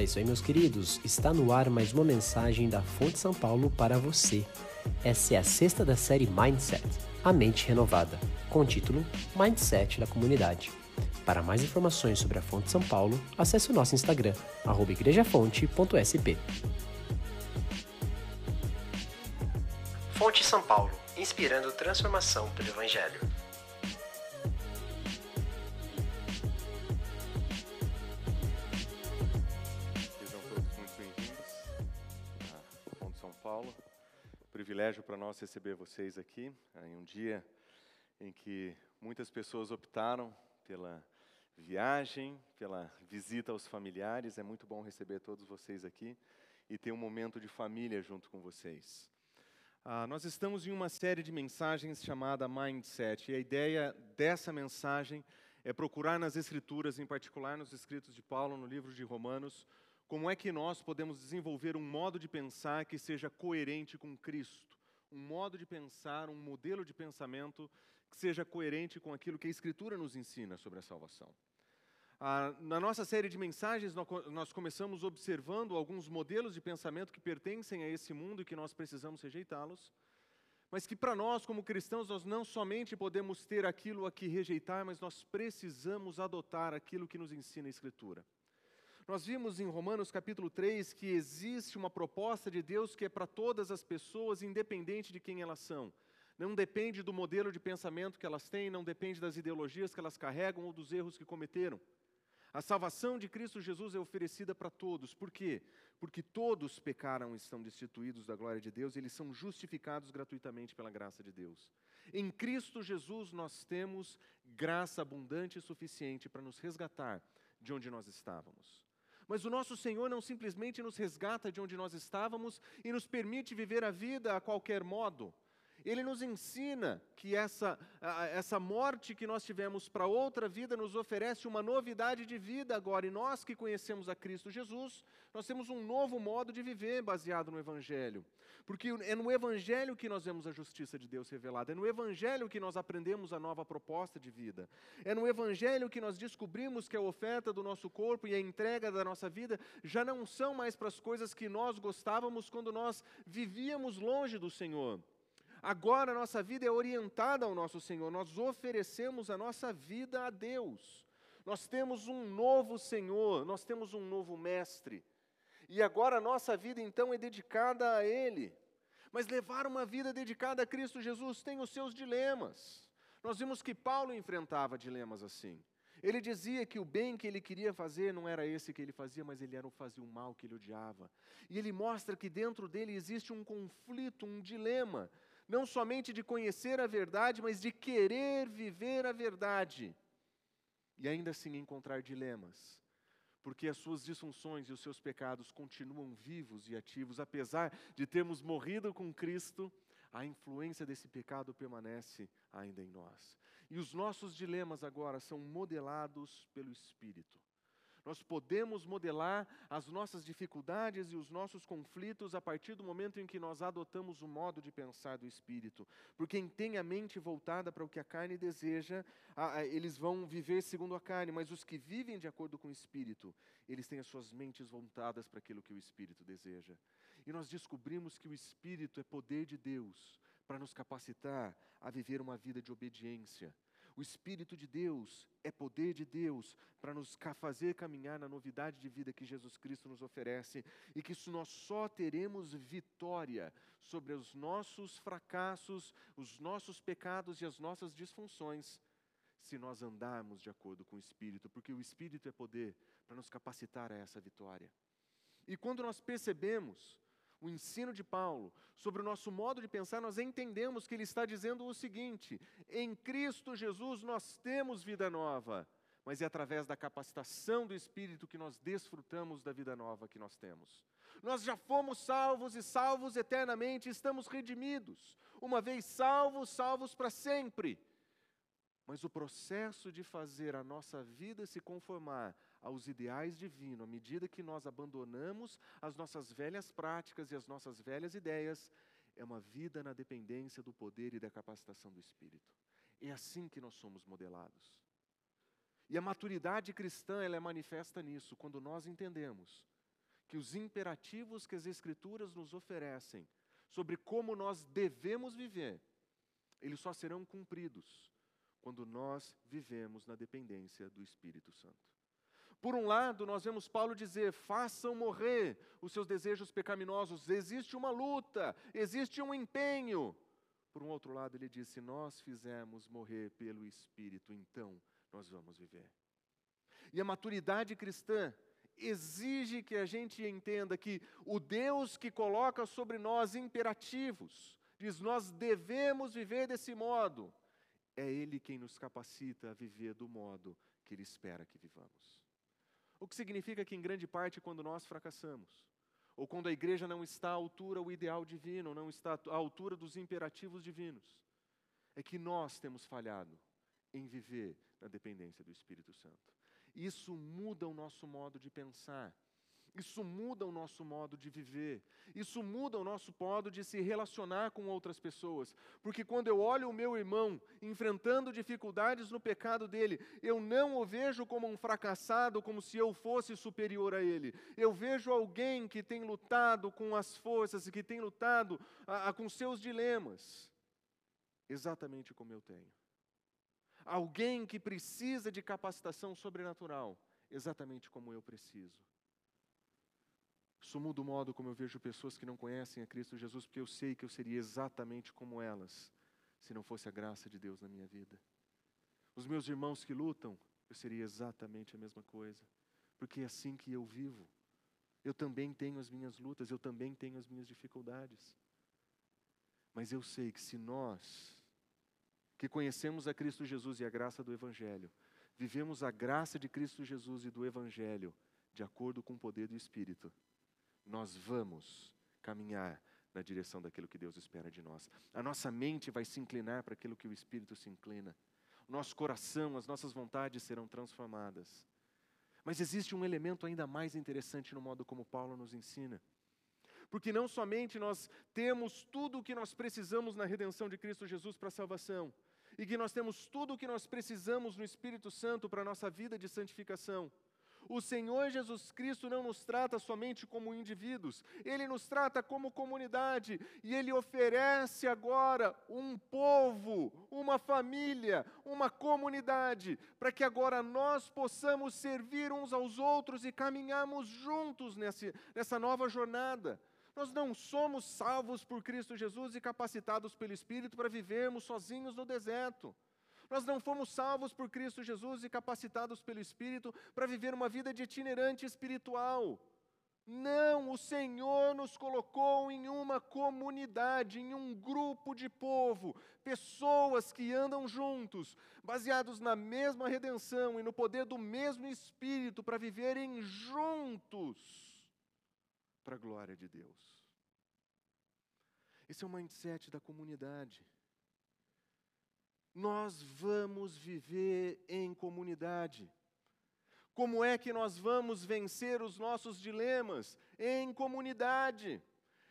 É isso aí, meus queridos. Está no ar mais uma mensagem da Fonte São Paulo para você. Essa é a sexta da série Mindset, a mente renovada, com o título Mindset da Comunidade. Para mais informações sobre a Fonte São Paulo, acesse o nosso Instagram, igrejafonte.sp. Fonte São Paulo, inspirando transformação pelo Evangelho. Privilégio para nós receber vocês aqui em um dia em que muitas pessoas optaram pela viagem, pela visita aos familiares. É muito bom receber todos vocês aqui e ter um momento de família junto com vocês. Ah, nós estamos em uma série de mensagens chamada Mindset, e a ideia dessa mensagem é procurar nas Escrituras, em particular nos escritos de Paulo, no livro de Romanos, como é que nós podemos desenvolver um modo de pensar que seja coerente com Cristo, um modo de pensar, um modelo de pensamento que seja coerente com aquilo que a Escritura nos ensina sobre a salvação. Ah, na nossa série de mensagens, nós começamos observando alguns modelos de pensamento que pertencem a esse mundo e que nós precisamos rejeitá-los, mas que para nós, como cristãos, nós não somente podemos ter aquilo a que rejeitar, mas nós precisamos adotar aquilo que nos ensina a Escritura. Nós vimos em Romanos capítulo 3 que existe uma proposta de Deus que é para todas as pessoas, independente de quem elas são. Não depende do modelo de pensamento que elas têm, não depende das ideologias que elas carregam ou dos erros que cometeram. A salvação de Cristo Jesus é oferecida para todos. Por quê? Porque todos pecaram e estão destituídos da glória de Deus, e eles são justificados gratuitamente pela graça de Deus. Em Cristo Jesus nós temos graça abundante e suficiente para nos resgatar de onde nós estávamos. Mas o nosso Senhor não simplesmente nos resgata de onde nós estávamos e nos permite viver a vida a qualquer modo. Ele nos ensina que essa, essa morte que nós tivemos para outra vida nos oferece uma novidade de vida agora. E nós que conhecemos a Cristo Jesus, nós temos um novo modo de viver baseado no Evangelho. Porque é no Evangelho que nós vemos a justiça de Deus revelada, é no Evangelho que nós aprendemos a nova proposta de vida, é no Evangelho que nós descobrimos que a oferta do nosso corpo e a entrega da nossa vida já não são mais para as coisas que nós gostávamos quando nós vivíamos longe do Senhor. Agora a nossa vida é orientada ao nosso Senhor, nós oferecemos a nossa vida a Deus. Nós temos um novo Senhor, nós temos um novo Mestre. E agora a nossa vida então é dedicada a Ele. Mas levar uma vida dedicada a Cristo Jesus tem os seus dilemas. Nós vimos que Paulo enfrentava dilemas assim. Ele dizia que o bem que ele queria fazer não era esse que ele fazia, mas ele era o fazer o mal que ele odiava. E ele mostra que dentro dele existe um conflito, um dilema não somente de conhecer a verdade, mas de querer viver a verdade. E ainda assim encontrar dilemas, porque as suas disfunções e os seus pecados continuam vivos e ativos, apesar de termos morrido com Cristo, a influência desse pecado permanece ainda em nós. E os nossos dilemas agora são modelados pelo Espírito. Nós podemos modelar as nossas dificuldades e os nossos conflitos a partir do momento em que nós adotamos o modo de pensar do Espírito. Porque quem tem a mente voltada para o que a carne deseja, eles vão viver segundo a carne, mas os que vivem de acordo com o Espírito, eles têm as suas mentes voltadas para aquilo que o Espírito deseja. E nós descobrimos que o Espírito é poder de Deus para nos capacitar a viver uma vida de obediência o Espírito de Deus é poder de Deus para nos fazer caminhar na novidade de vida que Jesus Cristo nos oferece e que nós só teremos vitória sobre os nossos fracassos, os nossos pecados e as nossas disfunções se nós andarmos de acordo com o Espírito, porque o Espírito é poder para nos capacitar a essa vitória. E quando nós percebemos o ensino de Paulo sobre o nosso modo de pensar, nós entendemos que ele está dizendo o seguinte: em Cristo Jesus nós temos vida nova, mas é através da capacitação do Espírito que nós desfrutamos da vida nova que nós temos. Nós já fomos salvos e salvos eternamente, estamos redimidos. Uma vez salvos, salvos para sempre. Mas o processo de fazer a nossa vida se conformar aos ideais divinos, à medida que nós abandonamos as nossas velhas práticas e as nossas velhas ideias, é uma vida na dependência do poder e da capacitação do Espírito. É assim que nós somos modelados. E a maturidade cristã, ela é manifesta nisso, quando nós entendemos que os imperativos que as Escrituras nos oferecem sobre como nós devemos viver, eles só serão cumpridos quando nós vivemos na dependência do Espírito Santo. Por um lado, nós vemos Paulo dizer: façam morrer os seus desejos pecaminosos, existe uma luta, existe um empenho. Por um outro lado, ele diz: se nós fizermos morrer pelo Espírito, então nós vamos viver. E a maturidade cristã exige que a gente entenda que o Deus que coloca sobre nós imperativos, diz nós devemos viver desse modo, é Ele quem nos capacita a viver do modo que Ele espera que vivamos. O que significa que, em grande parte, quando nós fracassamos, ou quando a igreja não está à altura do ideal divino, não está à altura dos imperativos divinos, é que nós temos falhado em viver na dependência do Espírito Santo. Isso muda o nosso modo de pensar. Isso muda o nosso modo de viver. Isso muda o nosso modo de se relacionar com outras pessoas. Porque quando eu olho o meu irmão enfrentando dificuldades no pecado dele, eu não o vejo como um fracassado, como se eu fosse superior a ele. Eu vejo alguém que tem lutado com as forças e que tem lutado a, a, com seus dilemas, exatamente como eu tenho alguém que precisa de capacitação sobrenatural, exatamente como eu preciso. Isso muda o modo como eu vejo pessoas que não conhecem a Cristo Jesus, porque eu sei que eu seria exatamente como elas, se não fosse a graça de Deus na minha vida. Os meus irmãos que lutam, eu seria exatamente a mesma coisa, porque é assim que eu vivo. Eu também tenho as minhas lutas, eu também tenho as minhas dificuldades. Mas eu sei que se nós que conhecemos a Cristo Jesus e a graça do Evangelho, vivemos a graça de Cristo Jesus e do Evangelho de acordo com o poder do Espírito, nós vamos caminhar na direção daquilo que Deus espera de nós. A nossa mente vai se inclinar para aquilo que o Espírito se inclina. O nosso coração, as nossas vontades serão transformadas. Mas existe um elemento ainda mais interessante no modo como Paulo nos ensina. Porque não somente nós temos tudo o que nós precisamos na redenção de Cristo Jesus para a salvação, e que nós temos tudo o que nós precisamos no Espírito Santo para a nossa vida de santificação. O Senhor Jesus Cristo não nos trata somente como indivíduos, Ele nos trata como comunidade e Ele oferece agora um povo, uma família, uma comunidade, para que agora nós possamos servir uns aos outros e caminharmos juntos nessa, nova jornada. Nós não somos salvos por Cristo Jesus e capacitados pelo Espírito para vivermos sozinhos no deserto. Nós não fomos salvos por Cristo Jesus e capacitados pelo Espírito para viver uma vida de itinerante espiritual. Não, o Senhor nos colocou em uma comunidade, em um grupo de povo, pessoas que andam juntos, baseados na mesma redenção e no poder do mesmo Espírito, para viverem juntos para a glória de Deus. Esse é o mindset da comunidade. Nós vamos viver em comunidade. Como é que nós vamos vencer os nossos dilemas? Em comunidade.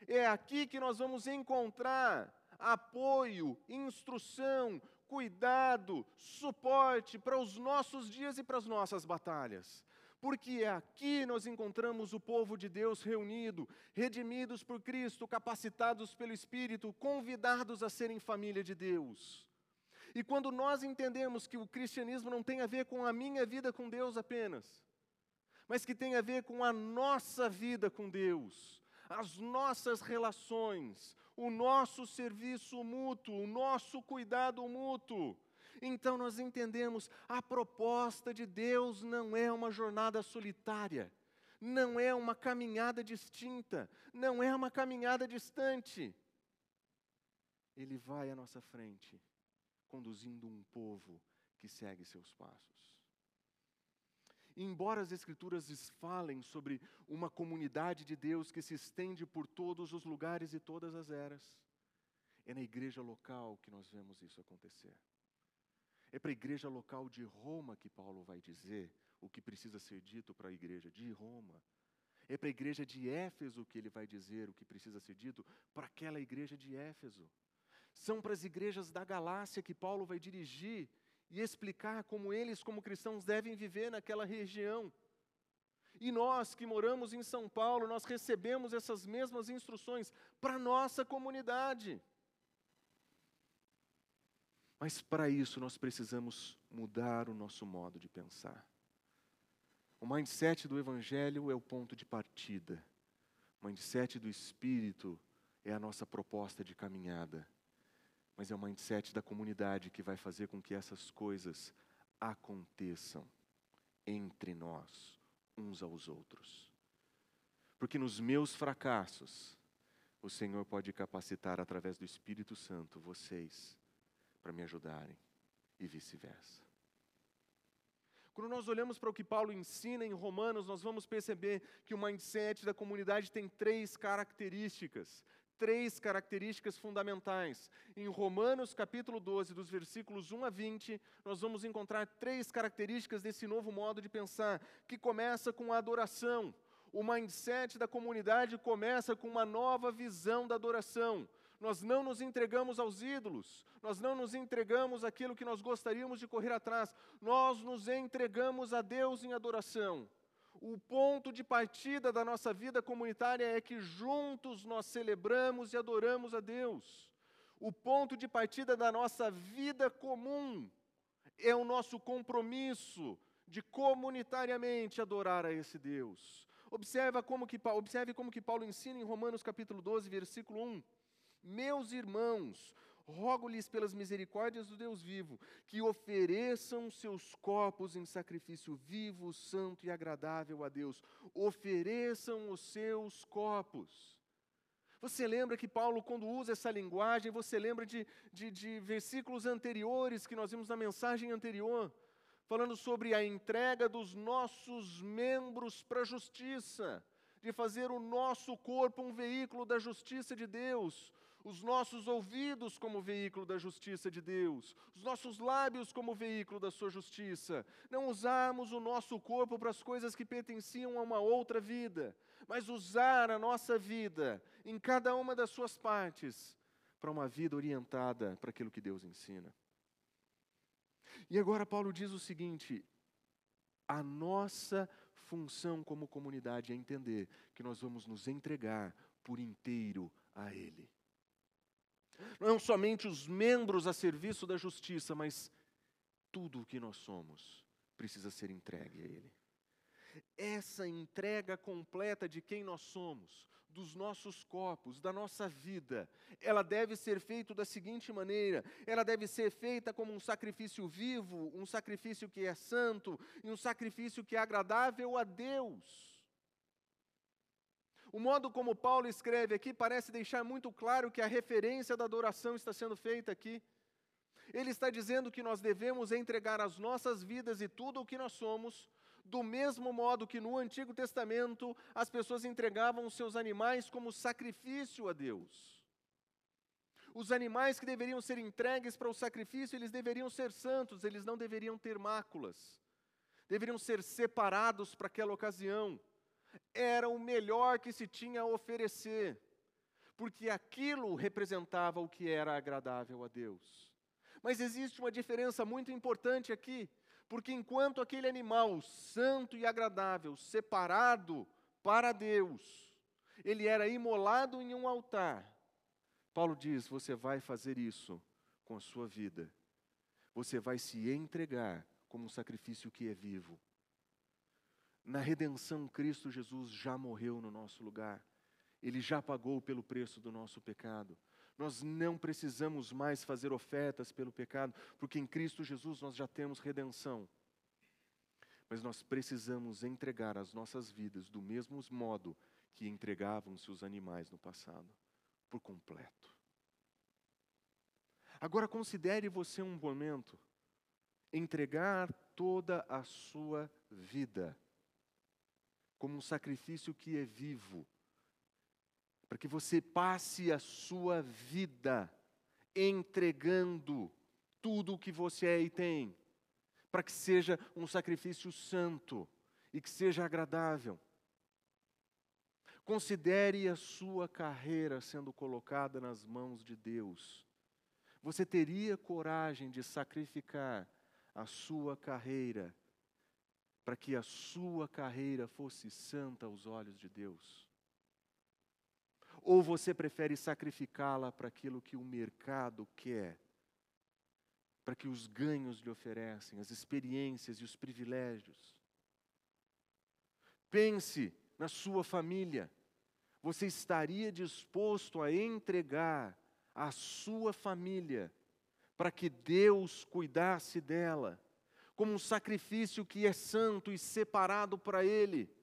É aqui que nós vamos encontrar apoio, instrução, cuidado, suporte para os nossos dias e para as nossas batalhas porque aqui nós encontramos o povo de Deus reunido, redimidos por Cristo, capacitados pelo Espírito, convidados a serem família de Deus. E quando nós entendemos que o cristianismo não tem a ver com a minha vida com Deus apenas, mas que tem a ver com a nossa vida com Deus, as nossas relações, o nosso serviço mútuo, o nosso cuidado mútuo, então nós entendemos, a proposta de Deus não é uma jornada solitária, não é uma caminhada distinta, não é uma caminhada distante. Ele vai à nossa frente, conduzindo um povo que segue seus passos. Embora as Escrituras falem sobre uma comunidade de Deus que se estende por todos os lugares e todas as eras, é na igreja local que nós vemos isso acontecer. É para a igreja local de Roma que Paulo vai dizer o que precisa ser dito para a igreja de Roma. É para a igreja de Éfeso que ele vai dizer o que precisa ser dito para aquela igreja de Éfeso. São para as igrejas da Galácia que Paulo vai dirigir e explicar como eles, como cristãos, devem viver naquela região. E nós que moramos em São Paulo, nós recebemos essas mesmas instruções para a nossa comunidade. Mas para isso nós precisamos mudar o nosso modo de pensar. O mindset do Evangelho é o ponto de partida. O mindset do Espírito é a nossa proposta de caminhada. Mas é o mindset da comunidade que vai fazer com que essas coisas aconteçam entre nós, uns aos outros. Porque nos meus fracassos, o Senhor pode capacitar através do Espírito Santo vocês para me ajudarem e vice-versa. Quando nós olhamos para o que Paulo ensina em Romanos, nós vamos perceber que o mindset da comunidade tem três características, três características fundamentais. Em Romanos capítulo 12, dos versículos 1 a 20, nós vamos encontrar três características desse novo modo de pensar, que começa com a adoração. O mindset da comunidade começa com uma nova visão da adoração. Nós não nos entregamos aos ídolos, nós não nos entregamos àquilo que nós gostaríamos de correr atrás, nós nos entregamos a Deus em adoração. O ponto de partida da nossa vida comunitária é que juntos nós celebramos e adoramos a Deus. O ponto de partida da nossa vida comum é o nosso compromisso de comunitariamente adorar a esse Deus. Observe como que, observe como que Paulo ensina em Romanos capítulo 12, versículo 1. Meus irmãos, rogo-lhes pelas misericórdias do Deus vivo, que ofereçam seus corpos em sacrifício vivo, santo e agradável a Deus. Ofereçam os seus corpos. Você lembra que Paulo, quando usa essa linguagem, você lembra de, de, de versículos anteriores que nós vimos na mensagem anterior, falando sobre a entrega dos nossos membros para a justiça, de fazer o nosso corpo um veículo da justiça de Deus, os nossos ouvidos como veículo da justiça de Deus, os nossos lábios como veículo da sua justiça. Não usarmos o nosso corpo para as coisas que pertenciam a uma outra vida, mas usar a nossa vida em cada uma das suas partes para uma vida orientada para aquilo que Deus ensina. E agora Paulo diz o seguinte: a nossa função como comunidade é entender que nós vamos nos entregar por inteiro a Ele. Não somente os membros a serviço da justiça, mas tudo o que nós somos precisa ser entregue a Ele. Essa entrega completa de quem nós somos, dos nossos corpos, da nossa vida, ela deve ser feita da seguinte maneira: ela deve ser feita como um sacrifício vivo, um sacrifício que é santo e um sacrifício que é agradável a Deus. O modo como Paulo escreve aqui parece deixar muito claro que a referência da adoração está sendo feita aqui. Ele está dizendo que nós devemos entregar as nossas vidas e tudo o que nós somos, do mesmo modo que no Antigo Testamento as pessoas entregavam os seus animais como sacrifício a Deus. Os animais que deveriam ser entregues para o sacrifício, eles deveriam ser santos, eles não deveriam ter máculas. Deveriam ser separados para aquela ocasião era o melhor que se tinha a oferecer, porque aquilo representava o que era agradável a Deus. Mas existe uma diferença muito importante aqui, porque enquanto aquele animal santo e agradável, separado para Deus, ele era imolado em um altar, Paulo diz: você vai fazer isso com a sua vida, você vai se entregar como um sacrifício que é vivo na redenção, Cristo Jesus já morreu no nosso lugar. Ele já pagou pelo preço do nosso pecado. Nós não precisamos mais fazer ofertas pelo pecado, porque em Cristo Jesus nós já temos redenção. Mas nós precisamos entregar as nossas vidas do mesmo modo que entregavam-se os animais no passado, por completo. Agora considere você um momento entregar toda a sua vida como um sacrifício que é vivo, para que você passe a sua vida entregando tudo o que você é e tem, para que seja um sacrifício santo e que seja agradável. Considere a sua carreira sendo colocada nas mãos de Deus. Você teria coragem de sacrificar a sua carreira para que a sua carreira fosse santa aos olhos de Deus? Ou você prefere sacrificá-la para aquilo que o mercado quer, para que os ganhos lhe oferecem, as experiências e os privilégios? Pense na sua família. Você estaria disposto a entregar a sua família para que Deus cuidasse dela, como um sacrifício que é santo e separado para Ele?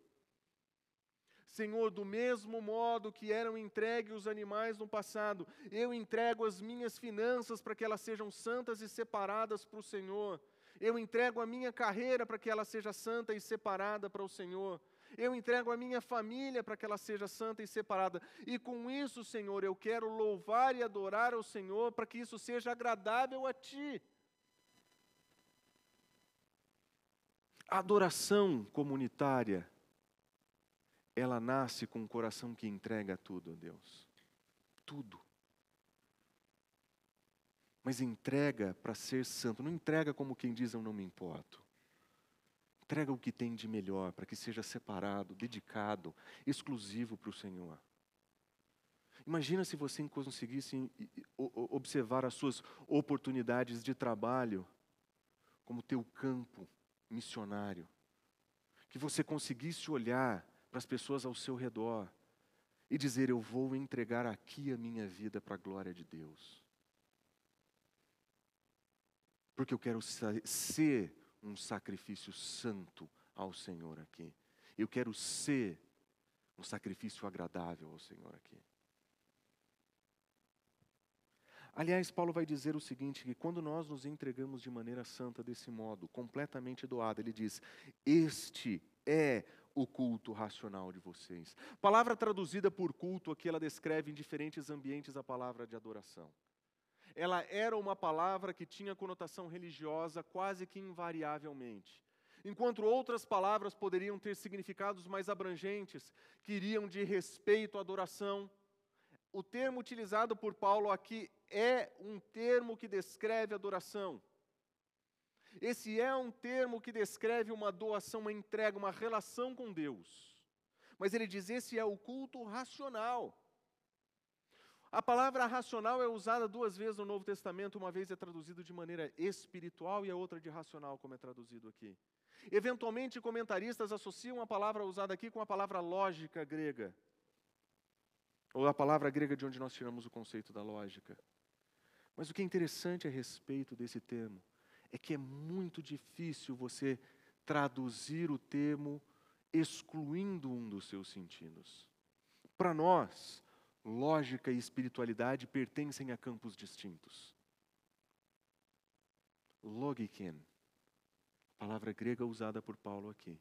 Senhor, do mesmo modo que eram entregues os animais no passado, eu entrego as minhas finanças para que elas sejam santas e separadas para o Senhor. Eu entrego a minha carreira para que ela seja santa e separada para o Senhor. Eu entrego a minha família para que ela seja santa e separada. E com isso, Senhor, eu quero louvar e adorar ao Senhor para que isso seja agradável a Ti. A adoração comunitária ela nasce com um coração que entrega tudo a Deus. Tudo. Mas entrega para ser santo. Não entrega como quem diz eu não me importo. Entrega o que tem de melhor para que seja separado, dedicado, exclusivo para o Senhor. Imagina se você conseguisse observar as suas oportunidades de trabalho como teu campo missionário. Que você conseguisse olhar para as pessoas ao seu redor e dizer: Eu vou entregar aqui a minha vida para a glória de Deus. Porque eu quero ser um sacrifício santo ao Senhor aqui. Eu quero ser um sacrifício agradável ao Senhor aqui. Aliás, Paulo vai dizer o seguinte: que quando nós nos entregamos de maneira santa desse modo, completamente doado, ele diz: Este é o culto racional de vocês. Palavra traduzida por culto aqui, ela descreve em diferentes ambientes a palavra de adoração. Ela era uma palavra que tinha conotação religiosa quase que invariavelmente. Enquanto outras palavras poderiam ter significados mais abrangentes, que iriam de respeito à adoração, o termo utilizado por Paulo aqui é um termo que descreve adoração. Esse é um termo que descreve uma doação, uma entrega, uma relação com Deus. Mas ele diz: esse é o culto racional. A palavra racional é usada duas vezes no Novo Testamento, uma vez é traduzido de maneira espiritual e a outra de racional, como é traduzido aqui. Eventualmente, comentaristas associam a palavra usada aqui com a palavra lógica grega, ou a palavra grega de onde nós tiramos o conceito da lógica. Mas o que é interessante a respeito desse termo é que é muito difícil você traduzir o termo excluindo um dos seus sentidos. Para nós, lógica e espiritualidade pertencem a campos distintos. Logiken, palavra grega usada por Paulo aqui,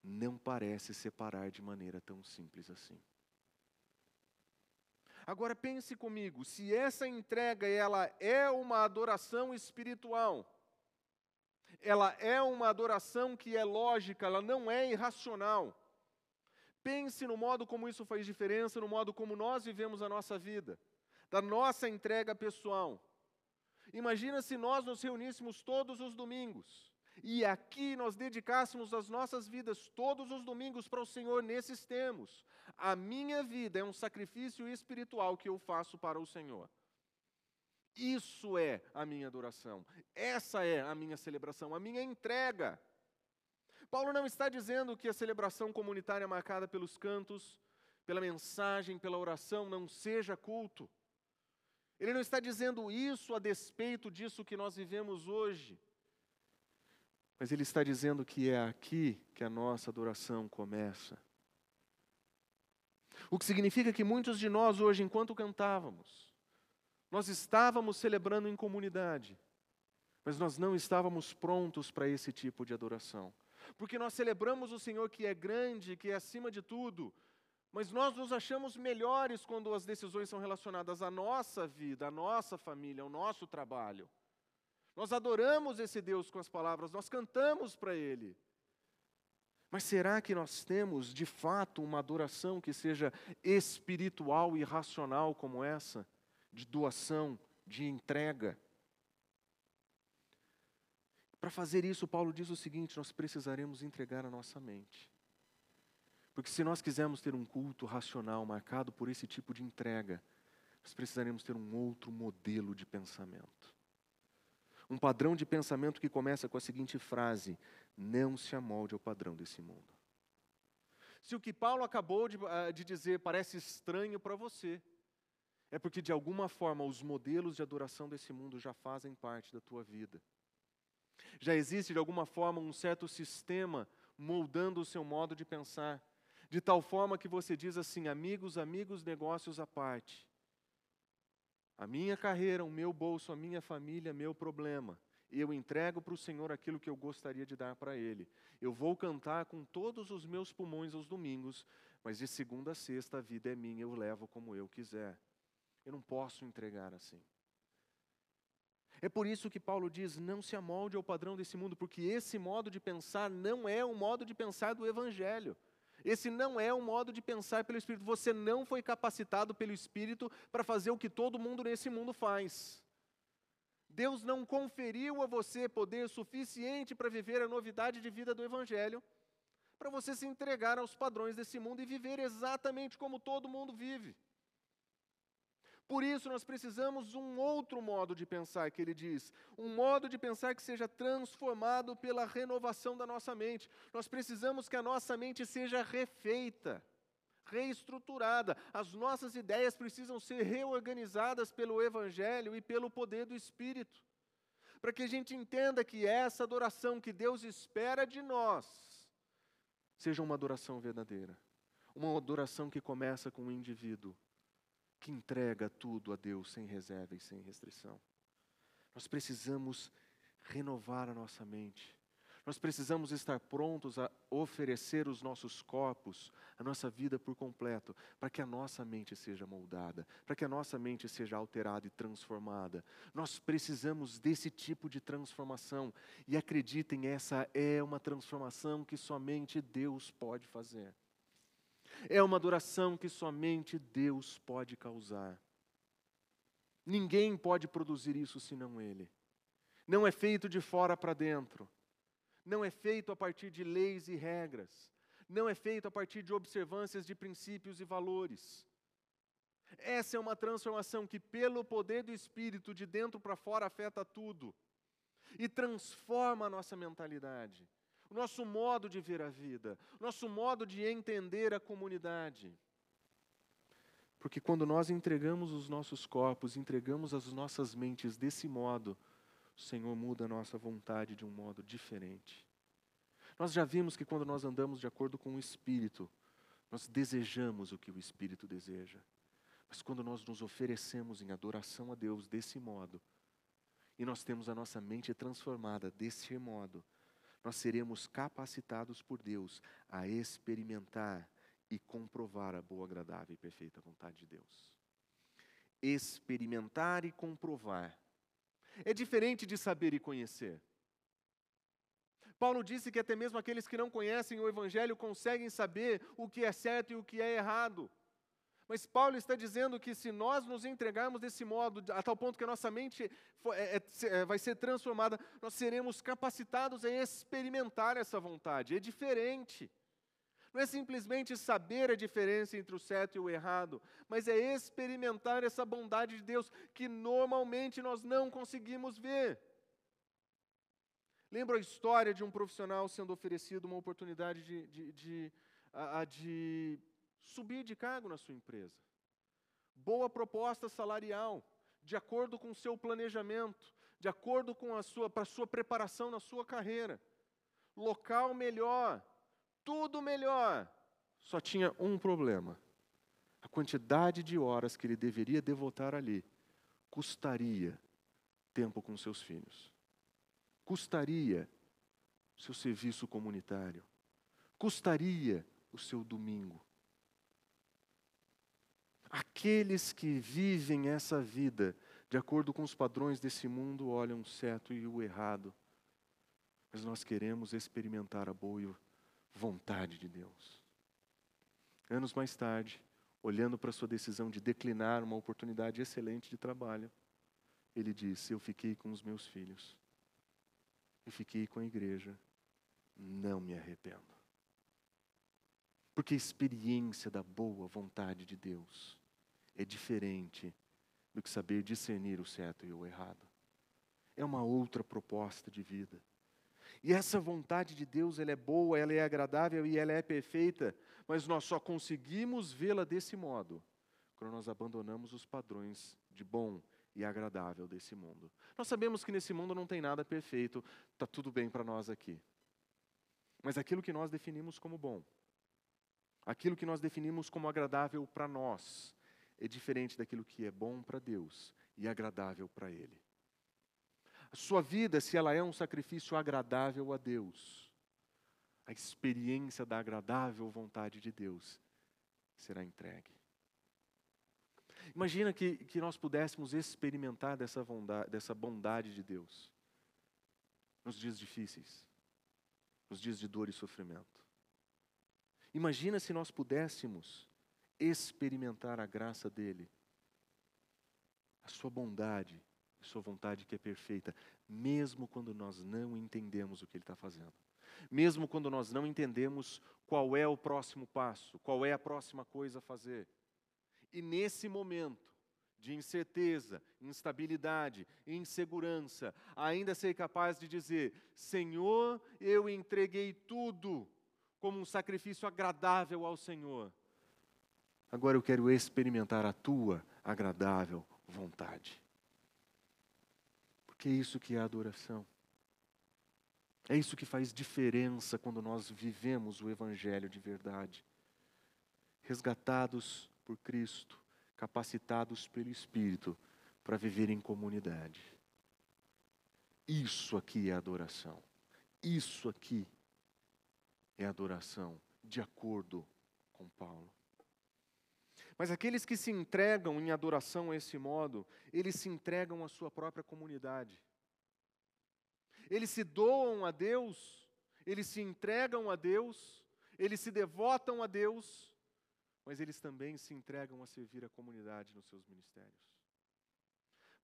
não parece separar de maneira tão simples assim. Agora pense comigo, se essa entrega ela é uma adoração espiritual, ela é uma adoração que é lógica, ela não é irracional. Pense no modo como isso faz diferença, no modo como nós vivemos a nossa vida, da nossa entrega pessoal. Imagina se nós nos reuníssemos todos os domingos e aqui nós dedicássemos as nossas vidas todos os domingos para o Senhor nesses termos. A minha vida é um sacrifício espiritual que eu faço para o Senhor. Isso é a minha adoração. Essa é a minha celebração, a minha entrega. Paulo não está dizendo que a celebração comunitária marcada pelos cantos, pela mensagem, pela oração não seja culto. Ele não está dizendo isso a despeito disso que nós vivemos hoje. Mas ele está dizendo que é aqui que a nossa adoração começa. O que significa que muitos de nós hoje, enquanto cantávamos, nós estávamos celebrando em comunidade, mas nós não estávamos prontos para esse tipo de adoração. Porque nós celebramos o Senhor que é grande, que é acima de tudo, mas nós nos achamos melhores quando as decisões são relacionadas à nossa vida, à nossa família, ao nosso trabalho. Nós adoramos esse Deus com as palavras, nós cantamos para Ele. Mas será que nós temos de fato uma adoração que seja espiritual e racional como essa? de doação, de entrega. Para fazer isso, Paulo diz o seguinte: nós precisaremos entregar a nossa mente. Porque se nós quisermos ter um culto racional marcado por esse tipo de entrega, nós precisaremos ter um outro modelo de pensamento. Um padrão de pensamento que começa com a seguinte frase: Não se amolde ao padrão desse mundo. Se o que Paulo acabou de, uh, de dizer parece estranho para você, é porque de alguma forma os modelos de adoração desse mundo já fazem parte da tua vida. Já existe de alguma forma um certo sistema moldando o seu modo de pensar, de tal forma que você diz assim: amigos, amigos, negócios à parte. A minha carreira, o meu bolso, a minha família, meu problema. Eu entrego para o Senhor aquilo que eu gostaria de dar para Ele. Eu vou cantar com todos os meus pulmões aos domingos, mas de segunda a sexta a vida é minha, eu levo como eu quiser. Eu não posso entregar assim. É por isso que Paulo diz: não se amolde ao padrão desse mundo, porque esse modo de pensar não é o modo de pensar do Evangelho. Esse não é o modo de pensar pelo Espírito. Você não foi capacitado pelo Espírito para fazer o que todo mundo nesse mundo faz. Deus não conferiu a você poder suficiente para viver a novidade de vida do Evangelho, para você se entregar aos padrões desse mundo e viver exatamente como todo mundo vive. Por isso, nós precisamos um outro modo de pensar, que ele diz, um modo de pensar que seja transformado pela renovação da nossa mente. Nós precisamos que a nossa mente seja refeita, reestruturada. As nossas ideias precisam ser reorganizadas pelo Evangelho e pelo poder do Espírito, para que a gente entenda que essa adoração que Deus espera de nós seja uma adoração verdadeira, uma adoração que começa com o indivíduo que entrega tudo a Deus sem reserva e sem restrição. Nós precisamos renovar a nossa mente. Nós precisamos estar prontos a oferecer os nossos corpos, a nossa vida por completo, para que a nossa mente seja moldada, para que a nossa mente seja alterada e transformada. Nós precisamos desse tipo de transformação. E acreditem, essa é uma transformação que somente Deus pode fazer. É uma adoração que somente Deus pode causar. Ninguém pode produzir isso senão Ele. Não é feito de fora para dentro. Não é feito a partir de leis e regras. Não é feito a partir de observâncias de princípios e valores. Essa é uma transformação que, pelo poder do Espírito, de dentro para fora, afeta tudo e transforma a nossa mentalidade o nosso modo de ver a vida, o nosso modo de entender a comunidade. Porque quando nós entregamos os nossos corpos, entregamos as nossas mentes desse modo, o Senhor muda a nossa vontade de um modo diferente. Nós já vimos que quando nós andamos de acordo com o Espírito, nós desejamos o que o Espírito deseja. Mas quando nós nos oferecemos em adoração a Deus desse modo, e nós temos a nossa mente transformada desse modo, nós seremos capacitados por Deus a experimentar e comprovar a boa, agradável e perfeita vontade de Deus. Experimentar e comprovar é diferente de saber e conhecer. Paulo disse que até mesmo aqueles que não conhecem o Evangelho conseguem saber o que é certo e o que é errado. Mas Paulo está dizendo que se nós nos entregarmos desse modo, a tal ponto que a nossa mente é, é, é, vai ser transformada, nós seremos capacitados a experimentar essa vontade. É diferente. Não é simplesmente saber a diferença entre o certo e o errado, mas é experimentar essa bondade de Deus que normalmente nós não conseguimos ver. Lembra a história de um profissional sendo oferecido uma oportunidade de, de, de, de, de subir de cargo na sua empresa. Boa proposta salarial, de acordo com o seu planejamento, de acordo com a sua, para a sua preparação na sua carreira. Local melhor, tudo melhor. Só tinha um problema. A quantidade de horas que ele deveria devotar ali custaria tempo com seus filhos. Custaria seu serviço comunitário. Custaria o seu domingo. Aqueles que vivem essa vida de acordo com os padrões desse mundo olham o certo e o errado. Mas nós queremos experimentar a boa vontade de Deus. Anos mais tarde, olhando para sua decisão de declinar uma oportunidade excelente de trabalho, ele disse: Eu fiquei com os meus filhos. e fiquei com a igreja, não me arrependo. Porque a experiência da boa vontade de Deus é diferente do que saber discernir o certo e o errado. É uma outra proposta de vida. E essa vontade de Deus, ela é boa, ela é agradável e ela é perfeita, mas nós só conseguimos vê-la desse modo quando nós abandonamos os padrões de bom e agradável desse mundo. Nós sabemos que nesse mundo não tem nada perfeito, está tudo bem para nós aqui. Mas aquilo que nós definimos como bom, aquilo que nós definimos como agradável para nós, é diferente daquilo que é bom para Deus e agradável para Ele. A sua vida, se ela é um sacrifício agradável a Deus, a experiência da agradável vontade de Deus será entregue. Imagina que, que nós pudéssemos experimentar dessa bondade, dessa bondade de Deus nos dias difíceis, nos dias de dor e sofrimento. Imagina se nós pudéssemos experimentar a graça dele, a sua bondade, a sua vontade que é perfeita, mesmo quando nós não entendemos o que ele está fazendo. Mesmo quando nós não entendemos qual é o próximo passo, qual é a próxima coisa a fazer. E nesse momento de incerteza, instabilidade, insegurança, ainda ser capaz de dizer: Senhor, eu entreguei tudo como um sacrifício agradável ao Senhor. Agora eu quero experimentar a tua agradável vontade. Porque é isso que é adoração. É isso que faz diferença quando nós vivemos o Evangelho de verdade. Resgatados por Cristo, capacitados pelo Espírito para viver em comunidade. Isso aqui é adoração. Isso aqui é adoração, de acordo com Paulo. Mas aqueles que se entregam em adoração a esse modo, eles se entregam à sua própria comunidade. Eles se doam a Deus, eles se entregam a Deus, eles se devotam a Deus, mas eles também se entregam a servir a comunidade nos seus ministérios.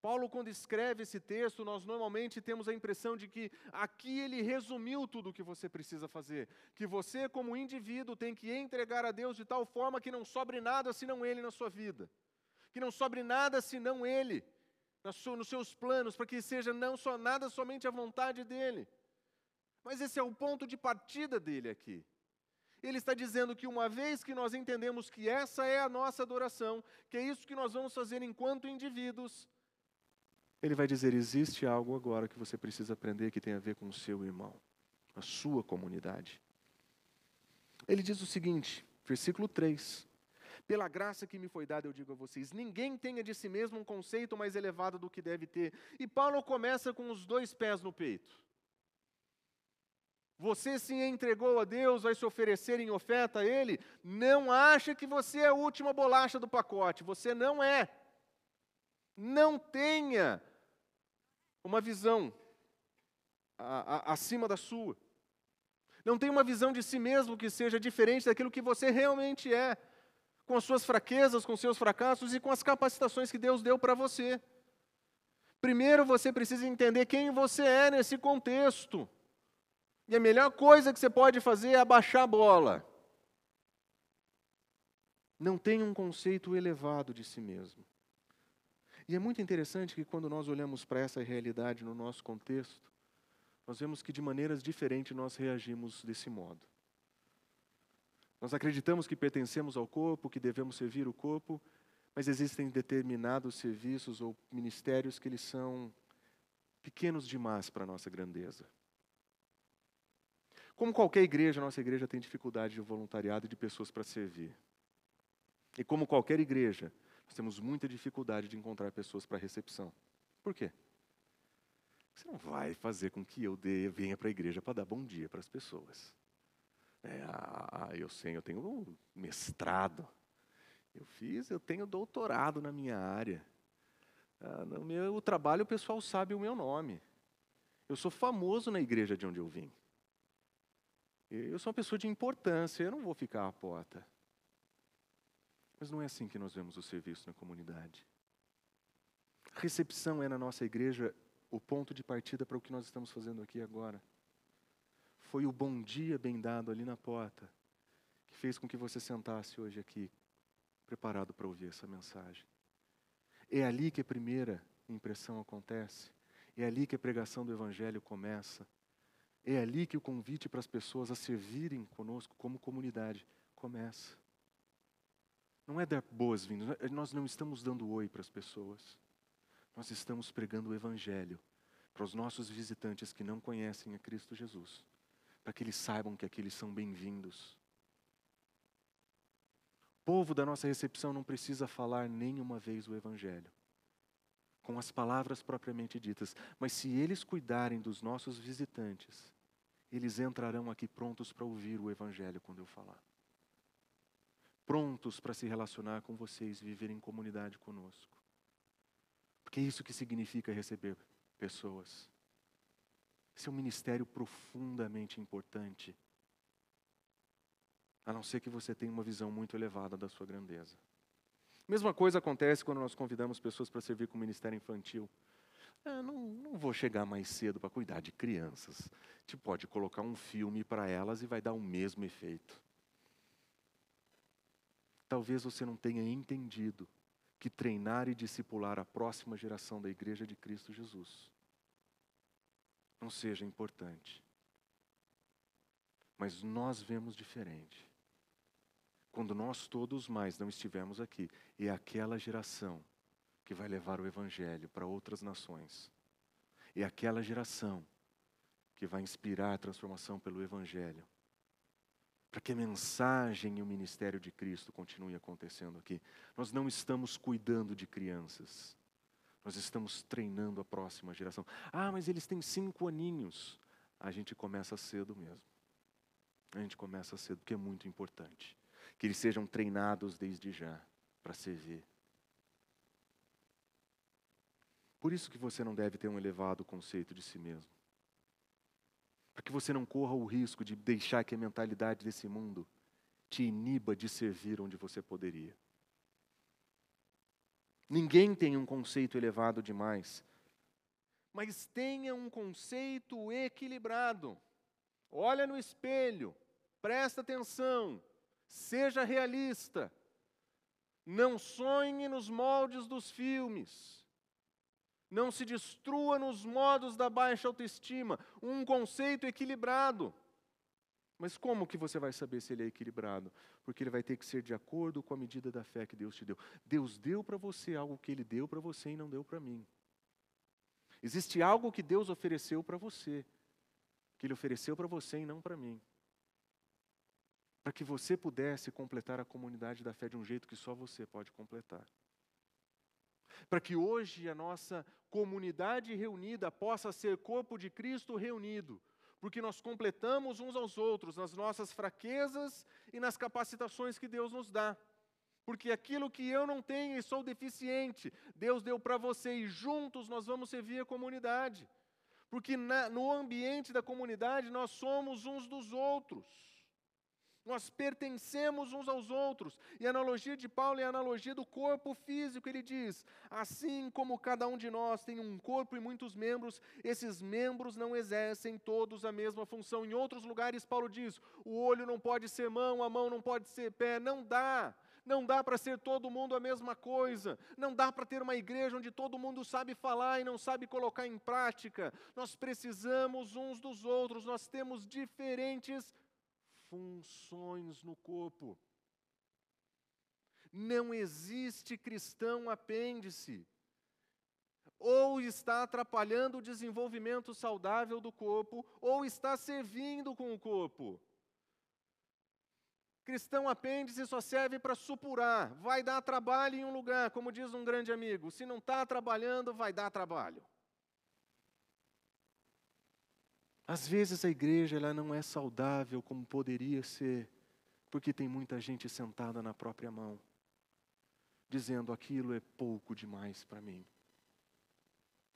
Paulo, quando escreve esse texto, nós normalmente temos a impressão de que aqui ele resumiu tudo o que você precisa fazer. Que você, como indivíduo, tem que entregar a Deus de tal forma que não sobre nada senão Ele na sua vida. Que não sobre nada senão Ele nos seus planos, para que seja não só nada somente a vontade dEle. Mas esse é o ponto de partida dele aqui. Ele está dizendo que uma vez que nós entendemos que essa é a nossa adoração, que é isso que nós vamos fazer enquanto indivíduos, ele vai dizer: existe algo agora que você precisa aprender que tem a ver com o seu irmão, a sua comunidade. Ele diz o seguinte, versículo 3: Pela graça que me foi dada, eu digo a vocês: ninguém tenha de si mesmo um conceito mais elevado do que deve ter. E Paulo começa com os dois pés no peito. Você se entregou a Deus, vai se oferecer em oferta a Ele, não acha que você é a última bolacha do pacote, você não é. Não tenha uma visão acima da sua. Não tem uma visão de si mesmo que seja diferente daquilo que você realmente é, com as suas fraquezas, com seus fracassos e com as capacitações que Deus deu para você. Primeiro você precisa entender quem você é nesse contexto. E a melhor coisa que você pode fazer é abaixar a bola. Não tenha um conceito elevado de si mesmo. E é muito interessante que quando nós olhamos para essa realidade no nosso contexto, nós vemos que de maneiras diferentes nós reagimos desse modo. Nós acreditamos que pertencemos ao corpo, que devemos servir o corpo, mas existem determinados serviços ou ministérios que eles são pequenos demais para a nossa grandeza. Como qualquer igreja, nossa igreja tem dificuldade de voluntariado e de pessoas para servir. E como qualquer igreja, nós temos muita dificuldade de encontrar pessoas para recepção. Por quê? Você não vai fazer com que eu dê, venha para a igreja para dar bom dia para as pessoas. É, ah, eu sei, eu tenho um mestrado, eu fiz, eu tenho doutorado na minha área. Ah, no meu trabalho o pessoal sabe o meu nome. Eu sou famoso na igreja de onde eu vim. Eu sou uma pessoa de importância, eu não vou ficar à porta. Mas não é assim que nós vemos o serviço na comunidade. Recepção é na nossa igreja o ponto de partida para o que nós estamos fazendo aqui agora. Foi o bom dia bem dado ali na porta que fez com que você sentasse hoje aqui, preparado para ouvir essa mensagem. É ali que a primeira impressão acontece, é ali que a pregação do Evangelho começa, é ali que o convite para as pessoas a servirem conosco como comunidade começa. Não é dar boas-vindas, nós não estamos dando oi para as pessoas. Nós estamos pregando o Evangelho para os nossos visitantes que não conhecem a Cristo Jesus, para que eles saibam que aqui eles são bem-vindos. O povo da nossa recepção não precisa falar nenhuma vez o Evangelho, com as palavras propriamente ditas, mas se eles cuidarem dos nossos visitantes, eles entrarão aqui prontos para ouvir o Evangelho quando eu falar. Prontos para se relacionar com vocês, viver em comunidade conosco. Porque é isso que significa receber pessoas. Esse é um ministério profundamente importante. A não ser que você tenha uma visão muito elevada da sua grandeza. Mesma coisa acontece quando nós convidamos pessoas para servir com o ministério infantil. Ah, não, não vou chegar mais cedo para cuidar de crianças. Gente pode colocar um filme para elas e vai dar o mesmo efeito. Talvez você não tenha entendido que treinar e discipular a próxima geração da Igreja de Cristo Jesus não seja importante. Mas nós vemos diferente. Quando nós todos mais não estivermos aqui, é aquela geração que vai levar o Evangelho para outras nações. É aquela geração que vai inspirar a transformação pelo Evangelho para que a mensagem e o ministério de Cristo continue acontecendo aqui. Nós não estamos cuidando de crianças, nós estamos treinando a próxima geração. Ah, mas eles têm cinco aninhos. A gente começa cedo mesmo. A gente começa cedo, porque é muito importante. Que eles sejam treinados desde já para servir. Por isso que você não deve ter um elevado conceito de si mesmo para que você não corra o risco de deixar que a mentalidade desse mundo te iniba de servir onde você poderia. Ninguém tem um conceito elevado demais, mas tenha um conceito equilibrado. Olha no espelho, presta atenção, seja realista. Não sonhe nos moldes dos filmes. Não se destrua nos modos da baixa autoestima. Um conceito equilibrado. Mas como que você vai saber se ele é equilibrado? Porque ele vai ter que ser de acordo com a medida da fé que Deus te deu. Deus deu para você algo que ele deu para você e não deu para mim. Existe algo que Deus ofereceu para você, que ele ofereceu para você e não para mim. Para que você pudesse completar a comunidade da fé de um jeito que só você pode completar para que hoje a nossa comunidade reunida possa ser corpo de Cristo reunido, porque nós completamos uns aos outros nas nossas fraquezas e nas capacitações que Deus nos dá. Porque aquilo que eu não tenho e sou deficiente, Deus deu para você e juntos nós vamos servir a comunidade. Porque na, no ambiente da comunidade nós somos uns dos outros. Nós pertencemos uns aos outros. E a analogia de Paulo é a analogia do corpo físico. Ele diz: assim como cada um de nós tem um corpo e muitos membros, esses membros não exercem todos a mesma função. Em outros lugares, Paulo diz: o olho não pode ser mão, a mão não pode ser pé. Não dá. Não dá para ser todo mundo a mesma coisa. Não dá para ter uma igreja onde todo mundo sabe falar e não sabe colocar em prática. Nós precisamos uns dos outros. Nós temos diferentes funções no corpo. Não existe cristão apêndice. Ou está atrapalhando o desenvolvimento saudável do corpo, ou está servindo com o corpo. Cristão apêndice só serve para supurar, vai dar trabalho em um lugar, como diz um grande amigo. Se não está trabalhando, vai dar trabalho. Às vezes a igreja ela não é saudável como poderia ser, porque tem muita gente sentada na própria mão, dizendo aquilo é pouco demais para mim.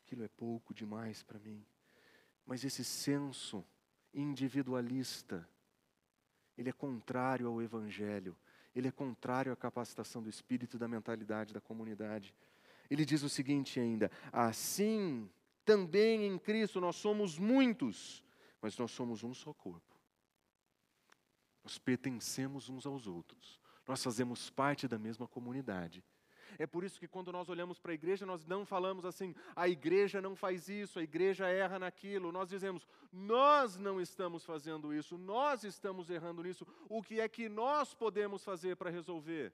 Aquilo é pouco demais para mim. Mas esse senso individualista, ele é contrário ao evangelho, ele é contrário à capacitação do espírito e da mentalidade da comunidade. Ele diz o seguinte ainda: assim também em Cristo nós somos muitos, mas nós somos um só corpo. Nós pertencemos uns aos outros. Nós fazemos parte da mesma comunidade. É por isso que quando nós olhamos para a igreja, nós não falamos assim, a igreja não faz isso, a igreja erra naquilo. Nós dizemos, nós não estamos fazendo isso, nós estamos errando nisso. O que é que nós podemos fazer para resolver?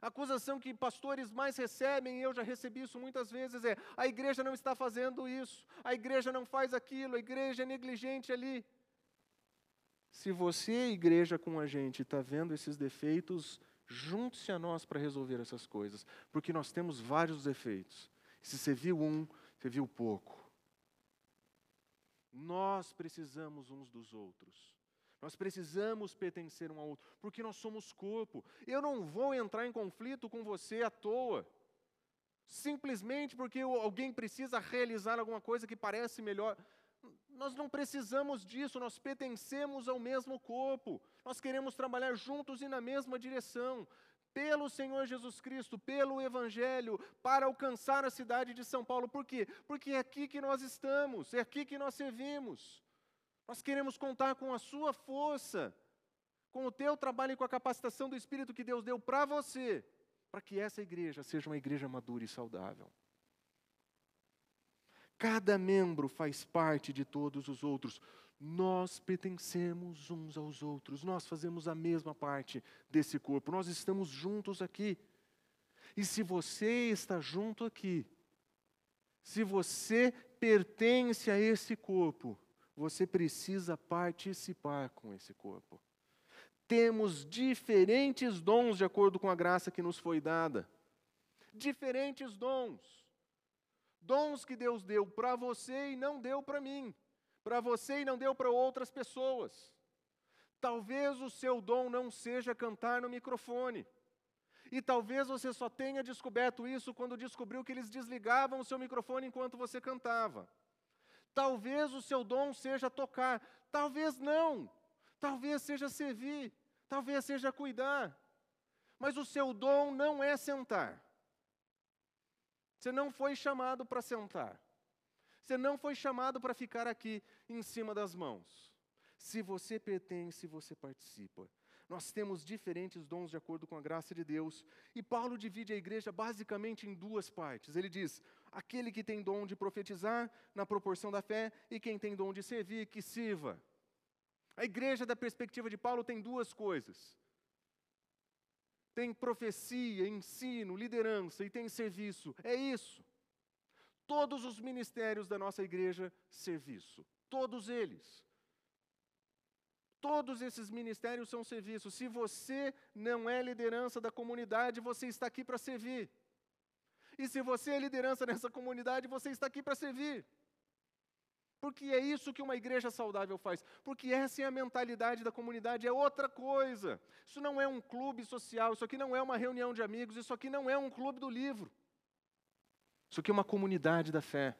A acusação que pastores mais recebem, e eu já recebi isso muitas vezes, é: a igreja não está fazendo isso, a igreja não faz aquilo, a igreja é negligente ali. Se você, igreja com a gente, está vendo esses defeitos, junte-se a nós para resolver essas coisas, porque nós temos vários defeitos. Se você viu um, você viu pouco. Nós precisamos uns dos outros. Nós precisamos pertencer um ao outro, porque nós somos corpo. Eu não vou entrar em conflito com você à toa, simplesmente porque alguém precisa realizar alguma coisa que parece melhor. Nós não precisamos disso, nós pertencemos ao mesmo corpo. Nós queremos trabalhar juntos e na mesma direção, pelo Senhor Jesus Cristo, pelo Evangelho, para alcançar a cidade de São Paulo. Por quê? Porque é aqui que nós estamos, é aqui que nós servimos. Nós queremos contar com a sua força, com o teu trabalho e com a capacitação do Espírito que Deus deu para você, para que essa igreja seja uma igreja madura e saudável. Cada membro faz parte de todos os outros. Nós pertencemos uns aos outros, nós fazemos a mesma parte desse corpo, nós estamos juntos aqui. E se você está junto aqui, se você pertence a esse corpo, você precisa participar com esse corpo. Temos diferentes dons de acordo com a graça que nos foi dada. Diferentes dons. Dons que Deus deu para você e não deu para mim, para você e não deu para outras pessoas. Talvez o seu dom não seja cantar no microfone. E talvez você só tenha descoberto isso quando descobriu que eles desligavam o seu microfone enquanto você cantava. Talvez o seu dom seja tocar, talvez não. Talvez seja servir, talvez seja cuidar. Mas o seu dom não é sentar. Você não foi chamado para sentar. Você não foi chamado para ficar aqui em cima das mãos. Se você pertence, você participa. Nós temos diferentes dons de acordo com a graça de Deus. E Paulo divide a igreja basicamente em duas partes. Ele diz: aquele que tem dom de profetizar, na proporção da fé, e quem tem dom de servir, que sirva. A igreja, da perspectiva de Paulo, tem duas coisas: tem profecia, ensino, liderança e tem serviço. É isso. Todos os ministérios da nossa igreja, serviço. Todos eles. Todos esses ministérios são serviços. Se você não é liderança da comunidade, você está aqui para servir. E se você é liderança nessa comunidade, você está aqui para servir. Porque é isso que uma igreja saudável faz. Porque essa é a mentalidade da comunidade, é outra coisa. Isso não é um clube social, isso aqui não é uma reunião de amigos, isso aqui não é um clube do livro. Isso aqui é uma comunidade da fé.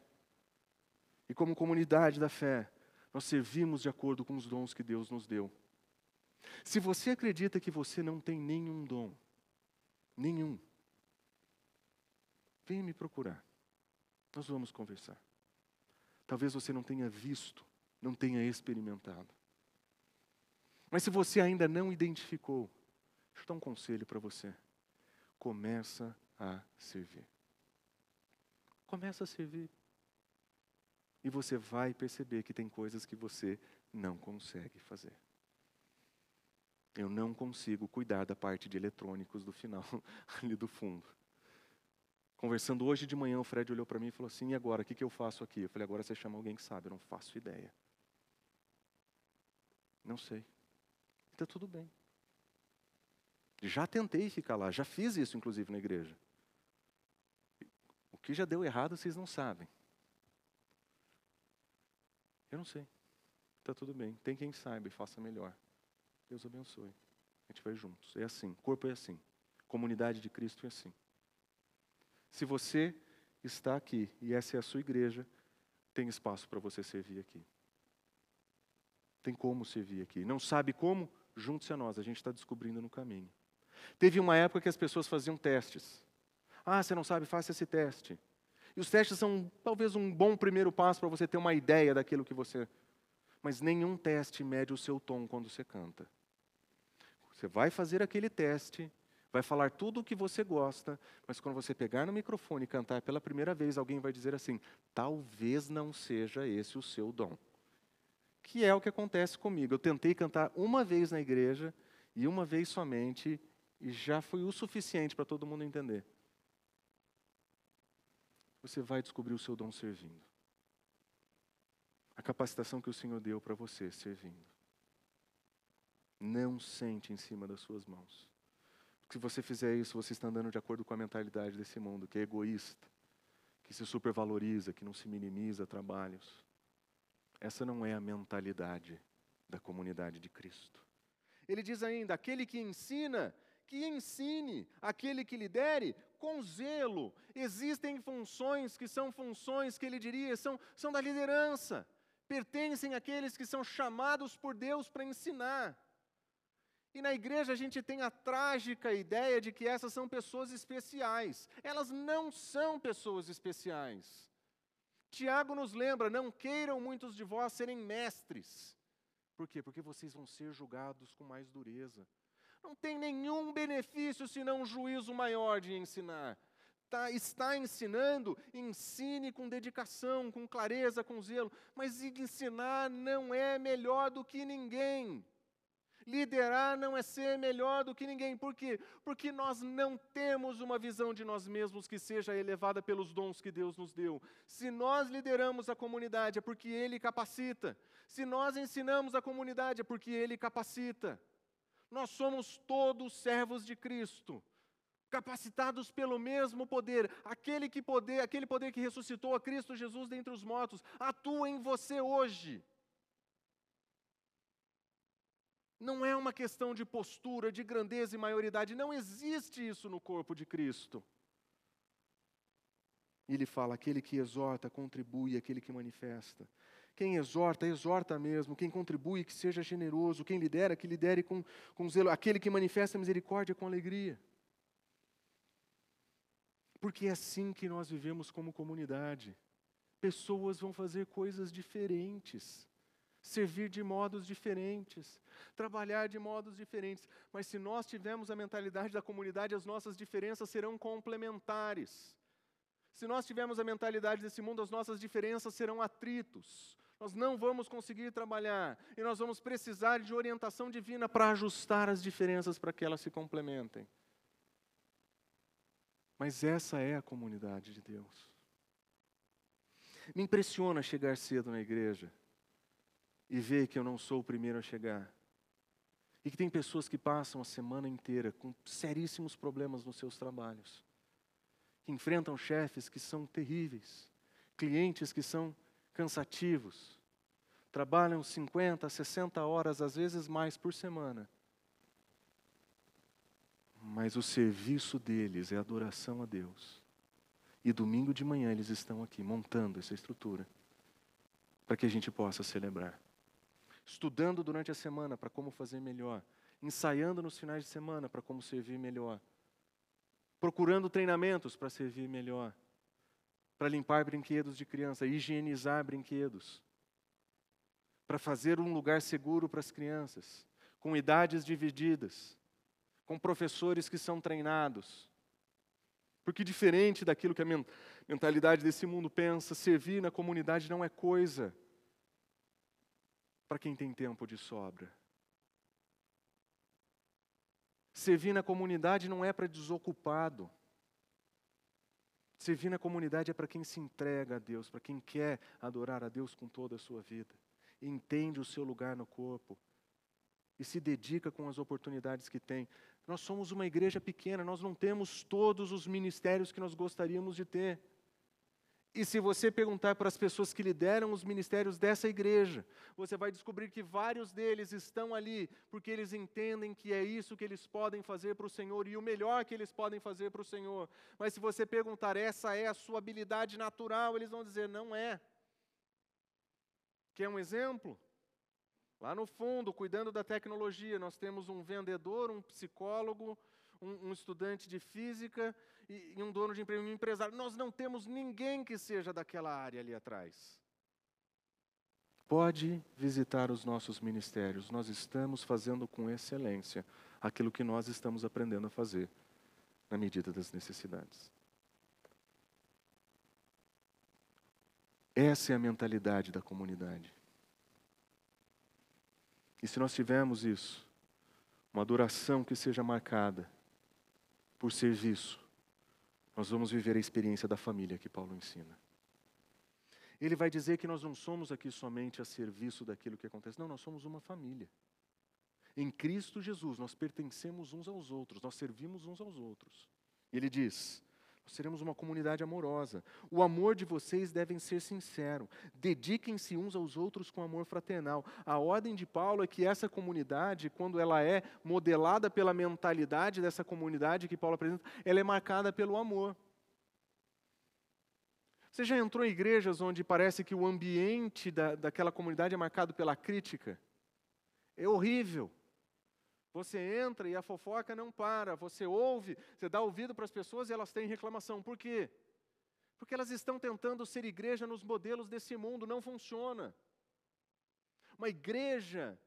E como comunidade da fé, nós servimos de acordo com os dons que Deus nos deu. Se você acredita que você não tem nenhum dom, nenhum, venha me procurar. Nós vamos conversar. Talvez você não tenha visto, não tenha experimentado. Mas se você ainda não identificou, deixa eu dar um conselho para você. Começa a servir. Começa a servir. E você vai perceber que tem coisas que você não consegue fazer. Eu não consigo cuidar da parte de eletrônicos do final, ali do fundo. Conversando hoje de manhã, o Fred olhou para mim e falou assim: e agora? O que, que eu faço aqui? Eu falei: agora você chama alguém que sabe. Eu não faço ideia. Não sei. Está tudo bem. Já tentei ficar lá, já fiz isso, inclusive, na igreja. O que já deu errado, vocês não sabem. Eu não sei. Está tudo bem. Tem quem saiba e faça melhor. Deus abençoe. A gente vai juntos. É assim. Corpo é assim. Comunidade de Cristo é assim. Se você está aqui e essa é a sua igreja, tem espaço para você servir aqui. Tem como servir aqui. Não sabe como? Junte-se a nós, a gente está descobrindo no caminho. Teve uma época que as pessoas faziam testes. Ah, você não sabe, faça esse teste. E os testes são talvez um bom primeiro passo para você ter uma ideia daquilo que você. Mas nenhum teste mede o seu tom quando você canta. Você vai fazer aquele teste, vai falar tudo o que você gosta, mas quando você pegar no microfone e cantar pela primeira vez, alguém vai dizer assim: talvez não seja esse o seu dom. Que é o que acontece comigo. Eu tentei cantar uma vez na igreja e uma vez somente, e já foi o suficiente para todo mundo entender. Você vai descobrir o seu dom servindo. A capacitação que o Senhor deu para você servindo. Não sente em cima das suas mãos. Se você fizer isso, você está andando de acordo com a mentalidade desse mundo, que é egoísta, que se supervaloriza, que não se minimiza trabalhos. Essa não é a mentalidade da comunidade de Cristo. Ele diz ainda: aquele que ensina, que ensine, aquele que lidere, com zelo. Existem funções que são funções que ele diria são, são da liderança, pertencem àqueles que são chamados por Deus para ensinar. E na igreja a gente tem a trágica ideia de que essas são pessoas especiais. Elas não são pessoas especiais. Tiago nos lembra: não queiram muitos de vós serem mestres. Por quê? Porque vocês vão ser julgados com mais dureza. Não tem nenhum benefício senão um juízo maior de ensinar. Tá, está ensinando, ensine com dedicação, com clareza, com zelo. Mas ensinar não é melhor do que ninguém. Liderar não é ser melhor do que ninguém. Por quê? Porque nós não temos uma visão de nós mesmos que seja elevada pelos dons que Deus nos deu. Se nós lideramos a comunidade é porque Ele capacita. Se nós ensinamos a comunidade é porque Ele capacita. Nós somos todos servos de Cristo capacitados pelo mesmo poder, aquele que poder, aquele poder que ressuscitou a Cristo Jesus dentre os mortos, atua em você hoje. Não é uma questão de postura, de grandeza e maioridade, não existe isso no corpo de Cristo. Ele fala: aquele que exorta, contribui, aquele que manifesta. Quem exorta, exorta mesmo. Quem contribui, que seja generoso. Quem lidera, que lidere com, com zelo. Aquele que manifesta misericórdia com alegria. Porque é assim que nós vivemos como comunidade. Pessoas vão fazer coisas diferentes servir de modos diferentes, trabalhar de modos diferentes. Mas se nós tivermos a mentalidade da comunidade, as nossas diferenças serão complementares. Se nós tivermos a mentalidade desse mundo, as nossas diferenças serão atritos. Nós não vamos conseguir trabalhar e nós vamos precisar de orientação divina para ajustar as diferenças para que elas se complementem. Mas essa é a comunidade de Deus. Me impressiona chegar cedo na igreja e ver que eu não sou o primeiro a chegar. E que tem pessoas que passam a semana inteira com seríssimos problemas nos seus trabalhos, que enfrentam chefes que são terríveis, clientes que são cansativos, trabalham 50, 60 horas, às vezes mais por semana. Mas o serviço deles é adoração a Deus. E domingo de manhã eles estão aqui montando essa estrutura para que a gente possa celebrar estudando durante a semana para como fazer melhor, ensaiando nos finais de semana para como servir melhor, procurando treinamentos para servir melhor, para limpar brinquedos de criança, higienizar brinquedos, para fazer um lugar seguro para as crianças, com idades divididas, com professores que são treinados. Porque, diferente daquilo que a mentalidade desse mundo pensa, servir na comunidade não é coisa para quem tem tempo de sobra. Servir na comunidade não é para desocupado. Servir na comunidade é para quem se entrega a Deus, para quem quer adorar a Deus com toda a sua vida, entende o seu lugar no corpo e se dedica com as oportunidades que tem. Nós somos uma igreja pequena, nós não temos todos os ministérios que nós gostaríamos de ter. E se você perguntar para as pessoas que lideram os ministérios dessa igreja, você vai descobrir que vários deles estão ali porque eles entendem que é isso que eles podem fazer para o Senhor e o melhor que eles podem fazer para o Senhor. Mas se você perguntar, essa é a sua habilidade natural, eles vão dizer, não é. Quer um exemplo? Lá no fundo, cuidando da tecnologia, nós temos um vendedor, um psicólogo, um, um estudante de física e, e um dono de emprego, um empresário. Nós não temos ninguém que seja daquela área ali atrás. Pode visitar os nossos ministérios, nós estamos fazendo com excelência aquilo que nós estamos aprendendo a fazer, na medida das necessidades. Essa é a mentalidade da comunidade. E se nós tivermos isso, uma adoração que seja marcada por serviço, nós vamos viver a experiência da família que Paulo ensina. Ele vai dizer que nós não somos aqui somente a serviço daquilo que acontece, não, nós somos uma família. Em Cristo Jesus, nós pertencemos uns aos outros, nós servimos uns aos outros. Ele diz: seremos uma comunidade amorosa. O amor de vocês deve ser sincero. Dediquem-se uns aos outros com amor fraternal. A ordem de Paulo é que essa comunidade, quando ela é modelada pela mentalidade dessa comunidade que Paulo apresenta, ela é marcada pelo amor. Você já entrou em igrejas onde parece que o ambiente da, daquela comunidade é marcado pela crítica? É horrível. Você entra e a fofoca não para, você ouve, você dá ouvido para as pessoas e elas têm reclamação. Por quê? Porque elas estão tentando ser igreja nos modelos desse mundo, não funciona. Uma igreja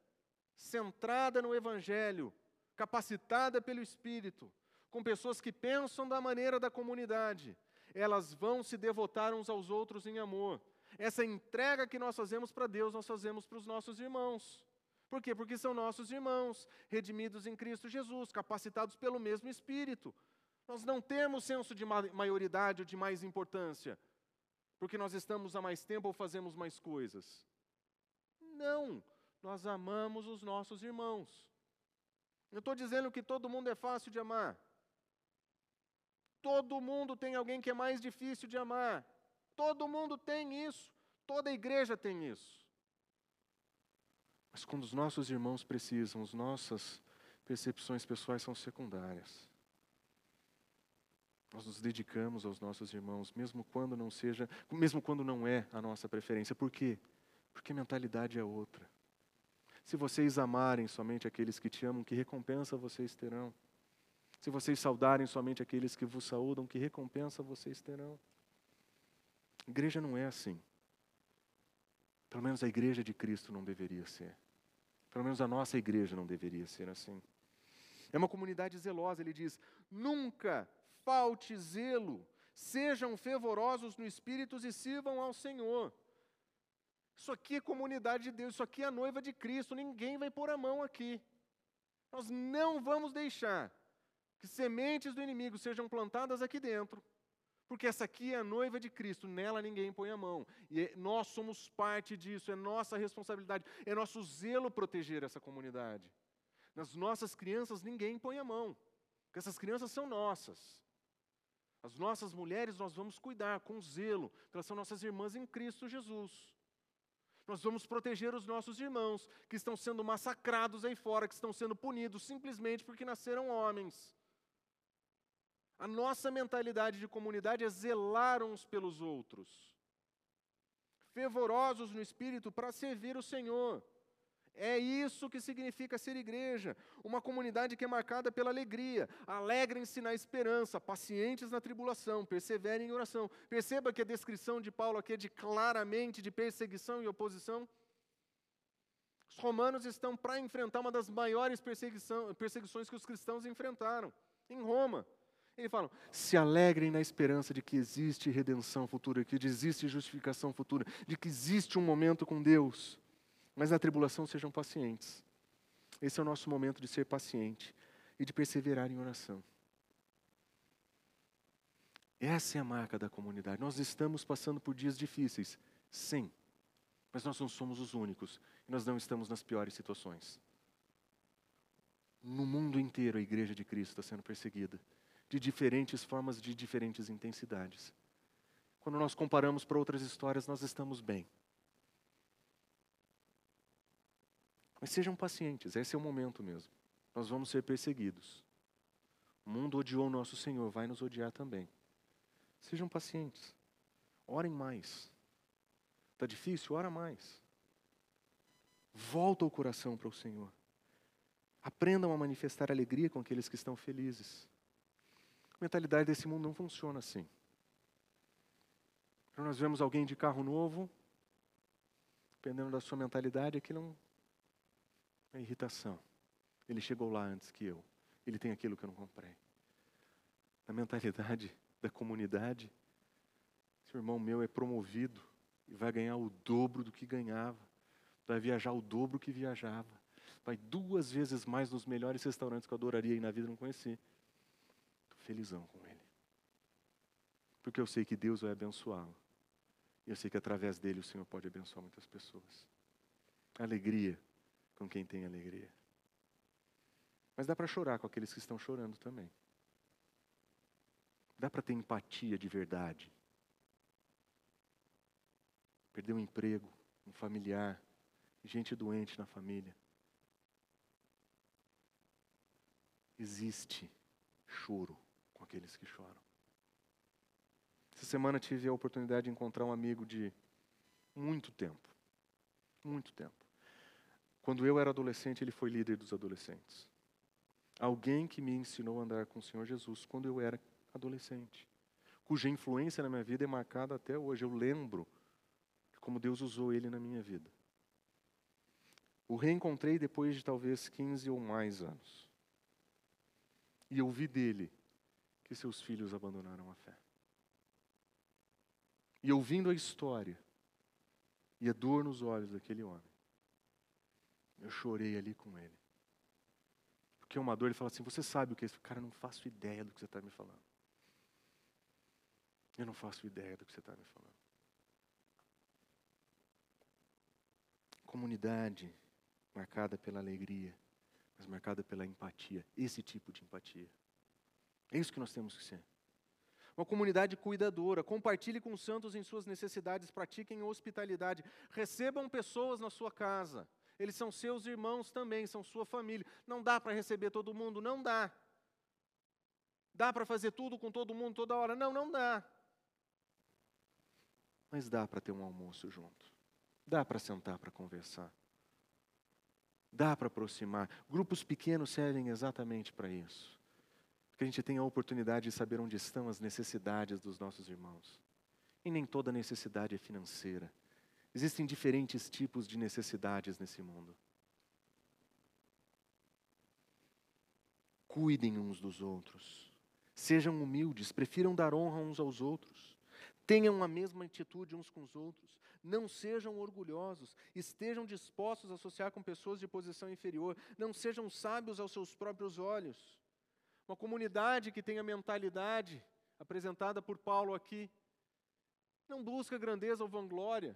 centrada no Evangelho, capacitada pelo Espírito, com pessoas que pensam da maneira da comunidade, elas vão se devotar uns aos outros em amor. Essa entrega que nós fazemos para Deus, nós fazemos para os nossos irmãos. Por quê? Porque são nossos irmãos, redimidos em Cristo Jesus, capacitados pelo mesmo Espírito. Nós não temos senso de maioridade ou de mais importância, porque nós estamos há mais tempo ou fazemos mais coisas. Não, nós amamos os nossos irmãos. Eu estou dizendo que todo mundo é fácil de amar. Todo mundo tem alguém que é mais difícil de amar. Todo mundo tem isso. Toda igreja tem isso. Mas quando os nossos irmãos precisam, as nossas percepções pessoais são secundárias. Nós nos dedicamos aos nossos irmãos, mesmo quando não seja, mesmo quando não é a nossa preferência. Por quê? Porque a mentalidade é outra. Se vocês amarem somente aqueles que te amam, que recompensa vocês terão? Se vocês saudarem somente aqueles que vos saúdam, que recompensa vocês terão? Igreja não é assim. Pelo menos a igreja de Cristo não deveria ser. Pelo menos a nossa igreja não deveria ser assim. É uma comunidade zelosa, ele diz: nunca falte zelo, sejam fervorosos no espírito e sirvam ao Senhor. Isso aqui é comunidade de Deus, isso aqui é a noiva de Cristo, ninguém vai pôr a mão aqui. Nós não vamos deixar que sementes do inimigo sejam plantadas aqui dentro, porque essa aqui é a noiva de Cristo, nela ninguém põe a mão. E é, nós somos parte disso, é nossa responsabilidade, é nosso zelo proteger essa comunidade. Nas nossas crianças ninguém põe a mão, porque essas crianças são nossas. As nossas mulheres nós vamos cuidar com zelo, porque elas são nossas irmãs em Cristo Jesus. Nós vamos proteger os nossos irmãos que estão sendo massacrados aí fora, que estão sendo punidos simplesmente porque nasceram homens. A nossa mentalidade de comunidade é zelar uns pelos outros, fervorosos no espírito para servir o Senhor. É isso que significa ser igreja, uma comunidade que é marcada pela alegria. Alegrem-se na esperança, pacientes na tribulação, perseverem em oração. Perceba que a descrição de Paulo aqui é de claramente de perseguição e oposição. Os romanos estão para enfrentar uma das maiores perseguições que os cristãos enfrentaram, em Roma. Ele fala: se alegrem na esperança de que existe redenção futura, que existe justificação futura, de que existe um momento com Deus. Mas na tribulação sejam pacientes. Esse é o nosso momento de ser paciente e de perseverar em oração. Essa é a marca da comunidade. Nós estamos passando por dias difíceis, sim, mas nós não somos os únicos e nós não estamos nas piores situações. No mundo inteiro, a igreja de Cristo está sendo perseguida de diferentes formas, de diferentes intensidades. Quando nós comparamos para outras histórias, nós estamos bem. Mas sejam pacientes, esse é o momento mesmo. Nós vamos ser perseguidos. O mundo odiou o nosso Senhor, vai nos odiar também. Sejam pacientes. Orem mais. Está difícil? Ora mais. Volta o coração para o Senhor. Aprendam a manifestar alegria com aqueles que estão felizes. Mentalidade desse mundo não funciona assim. Quando nós vemos alguém de carro novo, dependendo da sua mentalidade, aqui não é irritação. Ele chegou lá antes que eu. Ele tem aquilo que eu não comprei. Na mentalidade da comunidade, esse irmão meu é promovido e vai ganhar o dobro do que ganhava. Vai viajar o dobro que viajava. Vai duas vezes mais nos melhores restaurantes que eu adoraria ir na vida não conheci. Felizão com ele. Porque eu sei que Deus vai abençoá-lo. E eu sei que através dele o Senhor pode abençoar muitas pessoas. Alegria com quem tem alegria. Mas dá para chorar com aqueles que estão chorando também. Dá para ter empatia de verdade. Perder um emprego, um familiar, gente doente na família. Existe choro aqueles que choram. Essa semana tive a oportunidade de encontrar um amigo de muito tempo. Muito tempo. Quando eu era adolescente, ele foi líder dos adolescentes. Alguém que me ensinou a andar com o Senhor Jesus quando eu era adolescente, cuja influência na minha vida é marcada até hoje. Eu lembro de como Deus usou ele na minha vida. O reencontrei depois de talvez 15 ou mais anos. E ouvi dele que seus filhos abandonaram a fé. E ouvindo a história e a dor nos olhos daquele homem, eu chorei ali com ele. Porque uma dor, ele fala assim: Você sabe o que é isso? Cara, eu não faço ideia do que você está me falando. Eu não faço ideia do que você está me falando. Comunidade marcada pela alegria, mas marcada pela empatia. Esse tipo de empatia. É isso que nós temos que ser. Uma comunidade cuidadora. Compartilhe com os santos em suas necessidades, pratiquem hospitalidade. Recebam pessoas na sua casa. Eles são seus irmãos também, são sua família. Não dá para receber todo mundo? Não dá. Dá para fazer tudo com todo mundo toda hora? Não, não dá. Mas dá para ter um almoço junto. Dá para sentar para conversar. Dá para aproximar. Grupos pequenos servem exatamente para isso. Que a gente tenha a oportunidade de saber onde estão as necessidades dos nossos irmãos. E nem toda necessidade é financeira. Existem diferentes tipos de necessidades nesse mundo. Cuidem uns dos outros. Sejam humildes, prefiram dar honra uns aos outros. Tenham a mesma atitude uns com os outros não sejam orgulhosos, estejam dispostos a associar com pessoas de posição inferior, não sejam sábios aos seus próprios olhos. Uma comunidade que tenha mentalidade apresentada por Paulo aqui, não busca grandeza ou vanglória.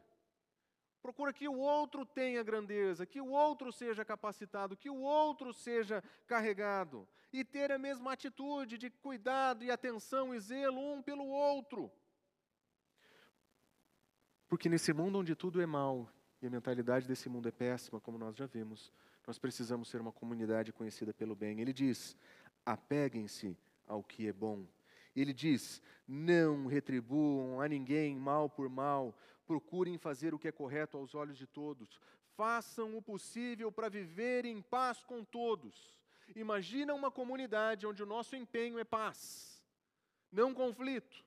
Procura que o outro tenha grandeza, que o outro seja capacitado, que o outro seja carregado. E ter a mesma atitude de cuidado e atenção e zelo um pelo outro. Porque nesse mundo onde tudo é mal e a mentalidade desse mundo é péssima, como nós já vimos, nós precisamos ser uma comunidade conhecida pelo bem. Ele diz: apeguem-se ao que é bom. Ele diz: não retribuam a ninguém mal por mal, procurem fazer o que é correto aos olhos de todos, façam o possível para viver em paz com todos. Imagina uma comunidade onde o nosso empenho é paz, não conflito.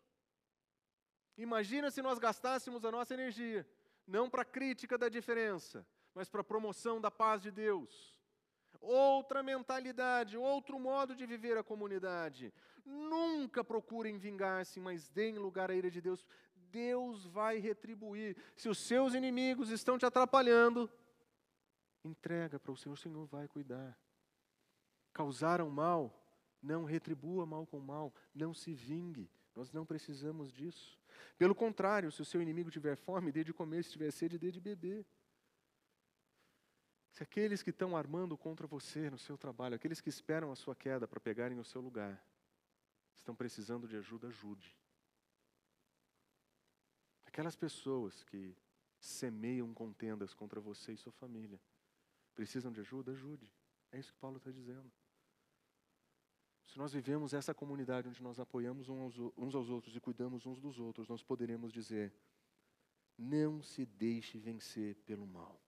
Imagina se nós gastássemos a nossa energia, não para crítica da diferença, mas para promoção da paz de Deus. Outra mentalidade, outro modo de viver a comunidade. Nunca procurem vingar-se, mas deem lugar à ira de Deus. Deus vai retribuir. Se os seus inimigos estão te atrapalhando, entrega para o Senhor, o Senhor vai cuidar. Causaram mal, não retribua mal com mal, não se vingue. Nós não precisamos disso. Pelo contrário, se o seu inimigo tiver fome, dê de comer, se tiver sede, dê de beber. Se aqueles que estão armando contra você no seu trabalho, aqueles que esperam a sua queda para pegarem o seu lugar, estão precisando de ajuda, ajude. Aquelas pessoas que semeiam contendas contra você e sua família, precisam de ajuda, ajude. É isso que Paulo está dizendo. Se nós vivemos essa comunidade onde nós apoiamos uns aos outros e cuidamos uns dos outros, nós poderemos dizer: não se deixe vencer pelo mal,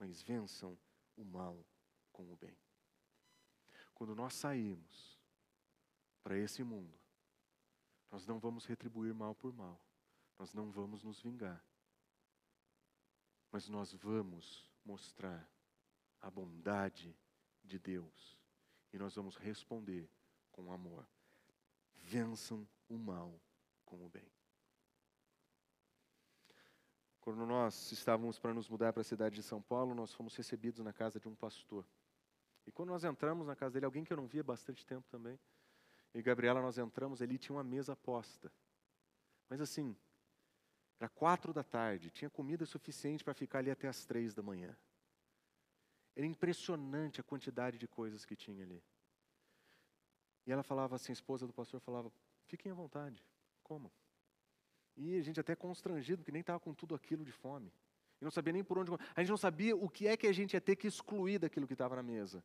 mas vençam o mal com o bem. quando nós saímos para esse mundo, nós não vamos retribuir mal por mal, nós não vamos nos vingar, mas nós vamos mostrar a bondade de Deus e nós vamos responder com amor. Vençam o mal com o bem. Quando nós estávamos para nos mudar para a cidade de São Paulo, nós fomos recebidos na casa de um pastor. E quando nós entramos na casa dele, alguém que eu não via bastante tempo também, e Gabriela, nós entramos, ali tinha uma mesa posta. Mas assim, era quatro da tarde, tinha comida suficiente para ficar ali até as três da manhã. Era impressionante a quantidade de coisas que tinha ali. E ela falava assim, a esposa do pastor falava, fiquem à vontade, comam. E a gente até constrangido, porque nem estava com tudo aquilo de fome. E não sabia nem por onde. A gente não sabia o que é que a gente ia ter que excluir daquilo que estava na mesa.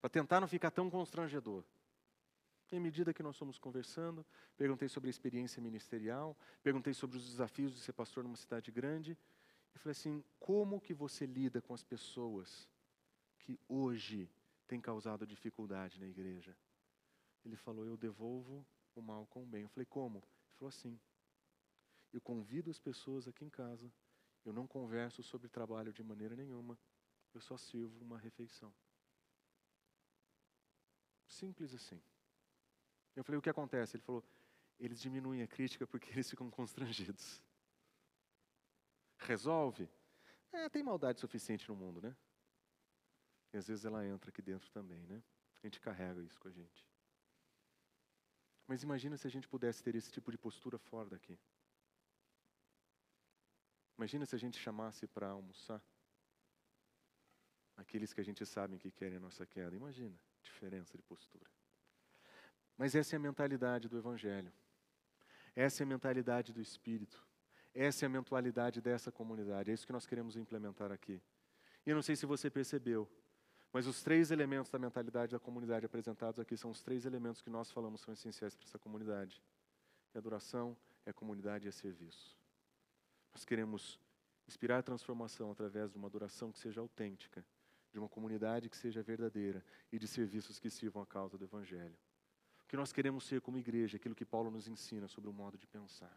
Para tentar não ficar tão constrangedor. E à medida que nós fomos conversando, perguntei sobre a experiência ministerial, perguntei sobre os desafios de ser pastor numa cidade grande. E falei assim: como que você lida com as pessoas que hoje têm causado dificuldade na igreja? Ele falou: eu devolvo o mal com o bem. Eu falei: como? Ele falou assim: eu convido as pessoas aqui em casa, eu não converso sobre trabalho de maneira nenhuma, eu só sirvo uma refeição. Simples assim. Eu falei, o que acontece? Ele falou, eles diminuem a crítica porque eles ficam constrangidos. Resolve? É, tem maldade suficiente no mundo, né? E às vezes ela entra aqui dentro também, né? A gente carrega isso com a gente. Mas imagina se a gente pudesse ter esse tipo de postura fora daqui. Imagina se a gente chamasse para almoçar aqueles que a gente sabe que querem a nossa queda. Imagina, diferença de postura. Mas essa é a mentalidade do Evangelho. Essa é a mentalidade do Espírito. Essa é a mentalidade dessa comunidade. É isso que nós queremos implementar aqui. E eu não sei se você percebeu, mas os três elementos da mentalidade da comunidade apresentados aqui são os três elementos que nós falamos são essenciais para essa comunidade: é adoração, é comunidade e é serviço. Nós queremos inspirar transformação através de uma adoração que seja autêntica, de uma comunidade que seja verdadeira e de serviços que sirvam a causa do Evangelho que nós queremos ser como igreja, aquilo que Paulo nos ensina sobre o modo de pensar.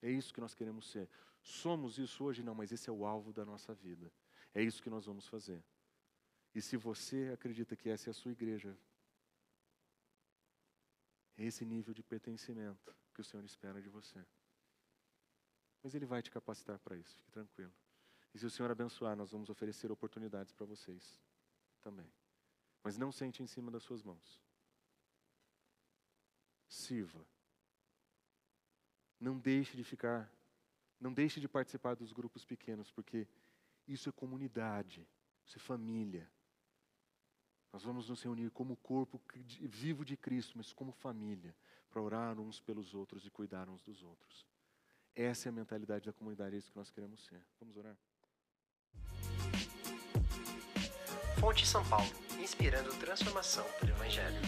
É isso que nós queremos ser. Somos isso hoje? Não, mas esse é o alvo da nossa vida. É isso que nós vamos fazer. E se você acredita que essa é a sua igreja, é esse nível de pertencimento que o Senhor espera de você. Mas Ele vai te capacitar para isso, fique tranquilo. E se o Senhor abençoar, nós vamos oferecer oportunidades para vocês também. Mas não sente em cima das suas mãos sirva. Não deixe de ficar, não deixe de participar dos grupos pequenos, porque isso é comunidade, isso é família. Nós vamos nos reunir como corpo vivo de Cristo, mas como família, para orar uns pelos outros e cuidar uns dos outros. Essa é a mentalidade da comunidade, é isso que nós queremos ser. Vamos orar? Fonte São Paulo, inspirando transformação pelo Evangelho.